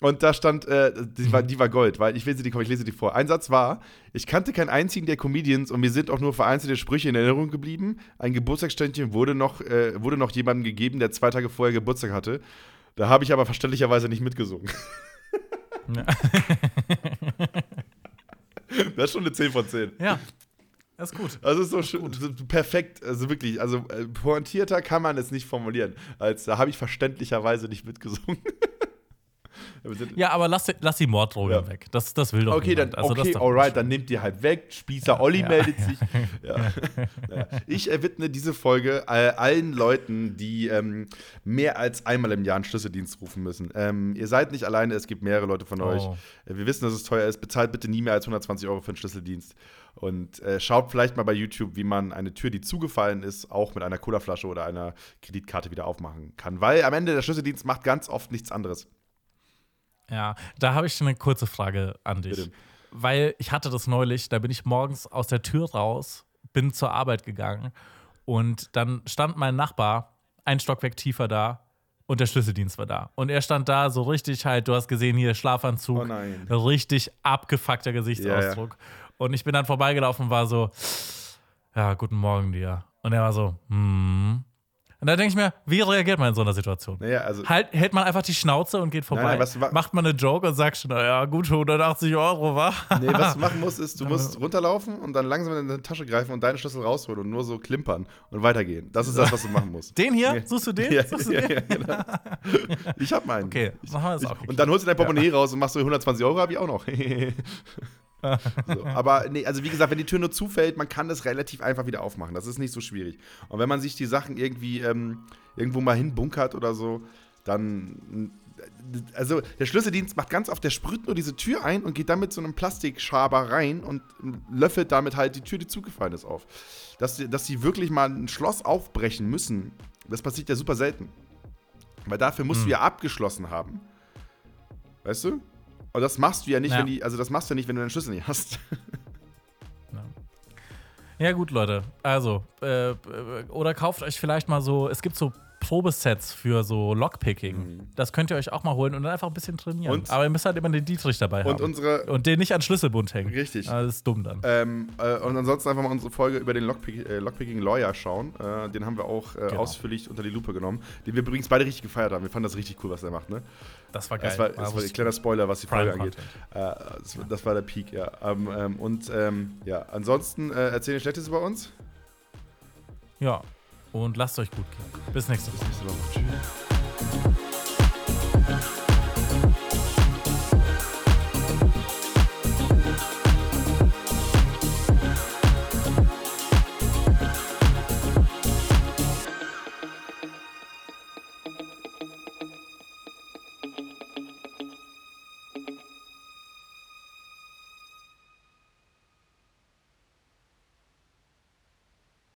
und da stand, äh, die, war, die war Gold, weil ich lese die, ich lese die vor. Ein Satz war: Ich kannte keinen einzigen der Comedians und mir sind auch nur vereinzelte Sprüche in Erinnerung geblieben. Ein Geburtstagsständchen wurde noch, äh, wurde noch jemandem gegeben, der zwei Tage vorher Geburtstag hatte. Da habe ich aber verständlicherweise nicht mitgesungen. Ja. Das ist schon eine 10 von 10. ja, ist gut. Also ist so schön, so perfekt, also wirklich, also äh, pointierter kann man es nicht formulieren, als da habe ich verständlicherweise nicht mitgesungen. Ja, aber lass, lass die Morddrohungen Ja. weg. Das, das will doch Okay, dann. Also, okay, alright, dann nehmt ihr halt weg. Spießer Olli Ja. meldet sich. Ich äh, widme diese Folge äh, allen Leuten, die ähm, mehr als einmal im Jahr einen Schlüsseldienst rufen müssen. Ähm, ihr seid nicht alleine, es gibt mehrere Leute von euch. Oh. Äh, Wir wissen, dass es teuer ist. Bezahlt bitte nie mehr als 120 Euro für einen Schlüsseldienst. Und äh, schaut vielleicht mal bei YouTube, wie man eine Tür, die zugefallen ist, auch mit einer Colaflasche oder einer Kreditkarte wieder aufmachen kann. Weil am Ende der Schlüsseldienst macht ganz oft nichts anderes. Ja, da habe ich eine kurze Frage an dich. Bitte. Weil ich hatte das neulich, da bin ich morgens aus der Tür raus, bin zur Arbeit gegangen und dann stand mein Nachbar ein Stockwerk tiefer da und der Schlüsseldienst war da. Und er stand da so richtig halt, du hast gesehen hier Schlafanzug, Oh nein. richtig abgefuckter Gesichtsausdruck. Und ich bin dann vorbeigelaufen und war so, ja, guten Morgen dir. Und er war so, hm, Und da denke ich mir, wie reagiert man in so einer Situation? Naja, also. Halt, hält man einfach die Schnauze und geht vorbei. Nein, nein, was wa- Macht man eine Joke und sagt schon, naja, gut, 180 Euro, wa? Nee, was du machen musst, ist, du musst runterlaufen und dann langsam in deine Tasche greifen und deinen Schlüssel rausholen und nur so klimpern und weitergehen. Das ist das, was du machen musst. Den hier? Ja. Suchst du den? Ja, Suchst du den? ja, genau. Ich hab meinen. Okay, ich, machen wir das ich, auch. Und dann holst du dein Portemonnaie raus und machst so 120 Euro, hab ich auch noch. So, aber nee, also wie gesagt, wenn die Tür nur zufällt, man kann das relativ einfach wieder aufmachen. Das ist nicht so schwierig. Und wenn man sich die Sachen irgendwie ähm, irgendwo mal hinbunkert oder so, dann. Also der Schlüsseldienst macht ganz oft, der sprüht nur diese Tür ein und geht dann mit so einem Plastikschaber rein und löffelt damit halt die Tür, die zugefallen ist, auf. Dass, die- dass sie wirklich mal ein Schloss aufbrechen müssen, das passiert ja super selten. Weil dafür musst du ja abgeschlossen haben. Weißt du? Und das machst du ja nicht, Ja. wenn die, also das machst du ja nicht, wenn du deinen Schlüssel nicht hast. Ja, gut, Leute. Also, äh, äh, oder kauft euch vielleicht mal so, es gibt so Probesets für so Lockpicking. Das könnt ihr euch auch mal holen und dann einfach ein bisschen trainieren. Mhm. Und- Aber ihr müsst halt immer den Dietrich dabei Und haben. unsere, und den nicht an Schlüsselbund hängen. Richtig. Ah, Das ist dumm dann. Ähm, äh, und ansonsten einfach mal unsere Folge über den Lockpick, äh, Lockpicking Lawyer schauen. Äh, den haben wir auch äh, Genau. ausführlich unter die Lupe genommen. Den wir übrigens beide richtig gefeiert haben. Wir fanden das richtig cool, was er macht, ne? Das war geil. Das war, das war ein kleiner Spoiler, was die Folge angeht. Äh, das, war- das war der Peak, ja. Ähm, ähm, und ähm, ja, ansonsten äh, erzählen Schlechtes über uns. Ja. Und lasst euch gut gehen. Bis nächste Woche. Nächste Woche. Tschüss.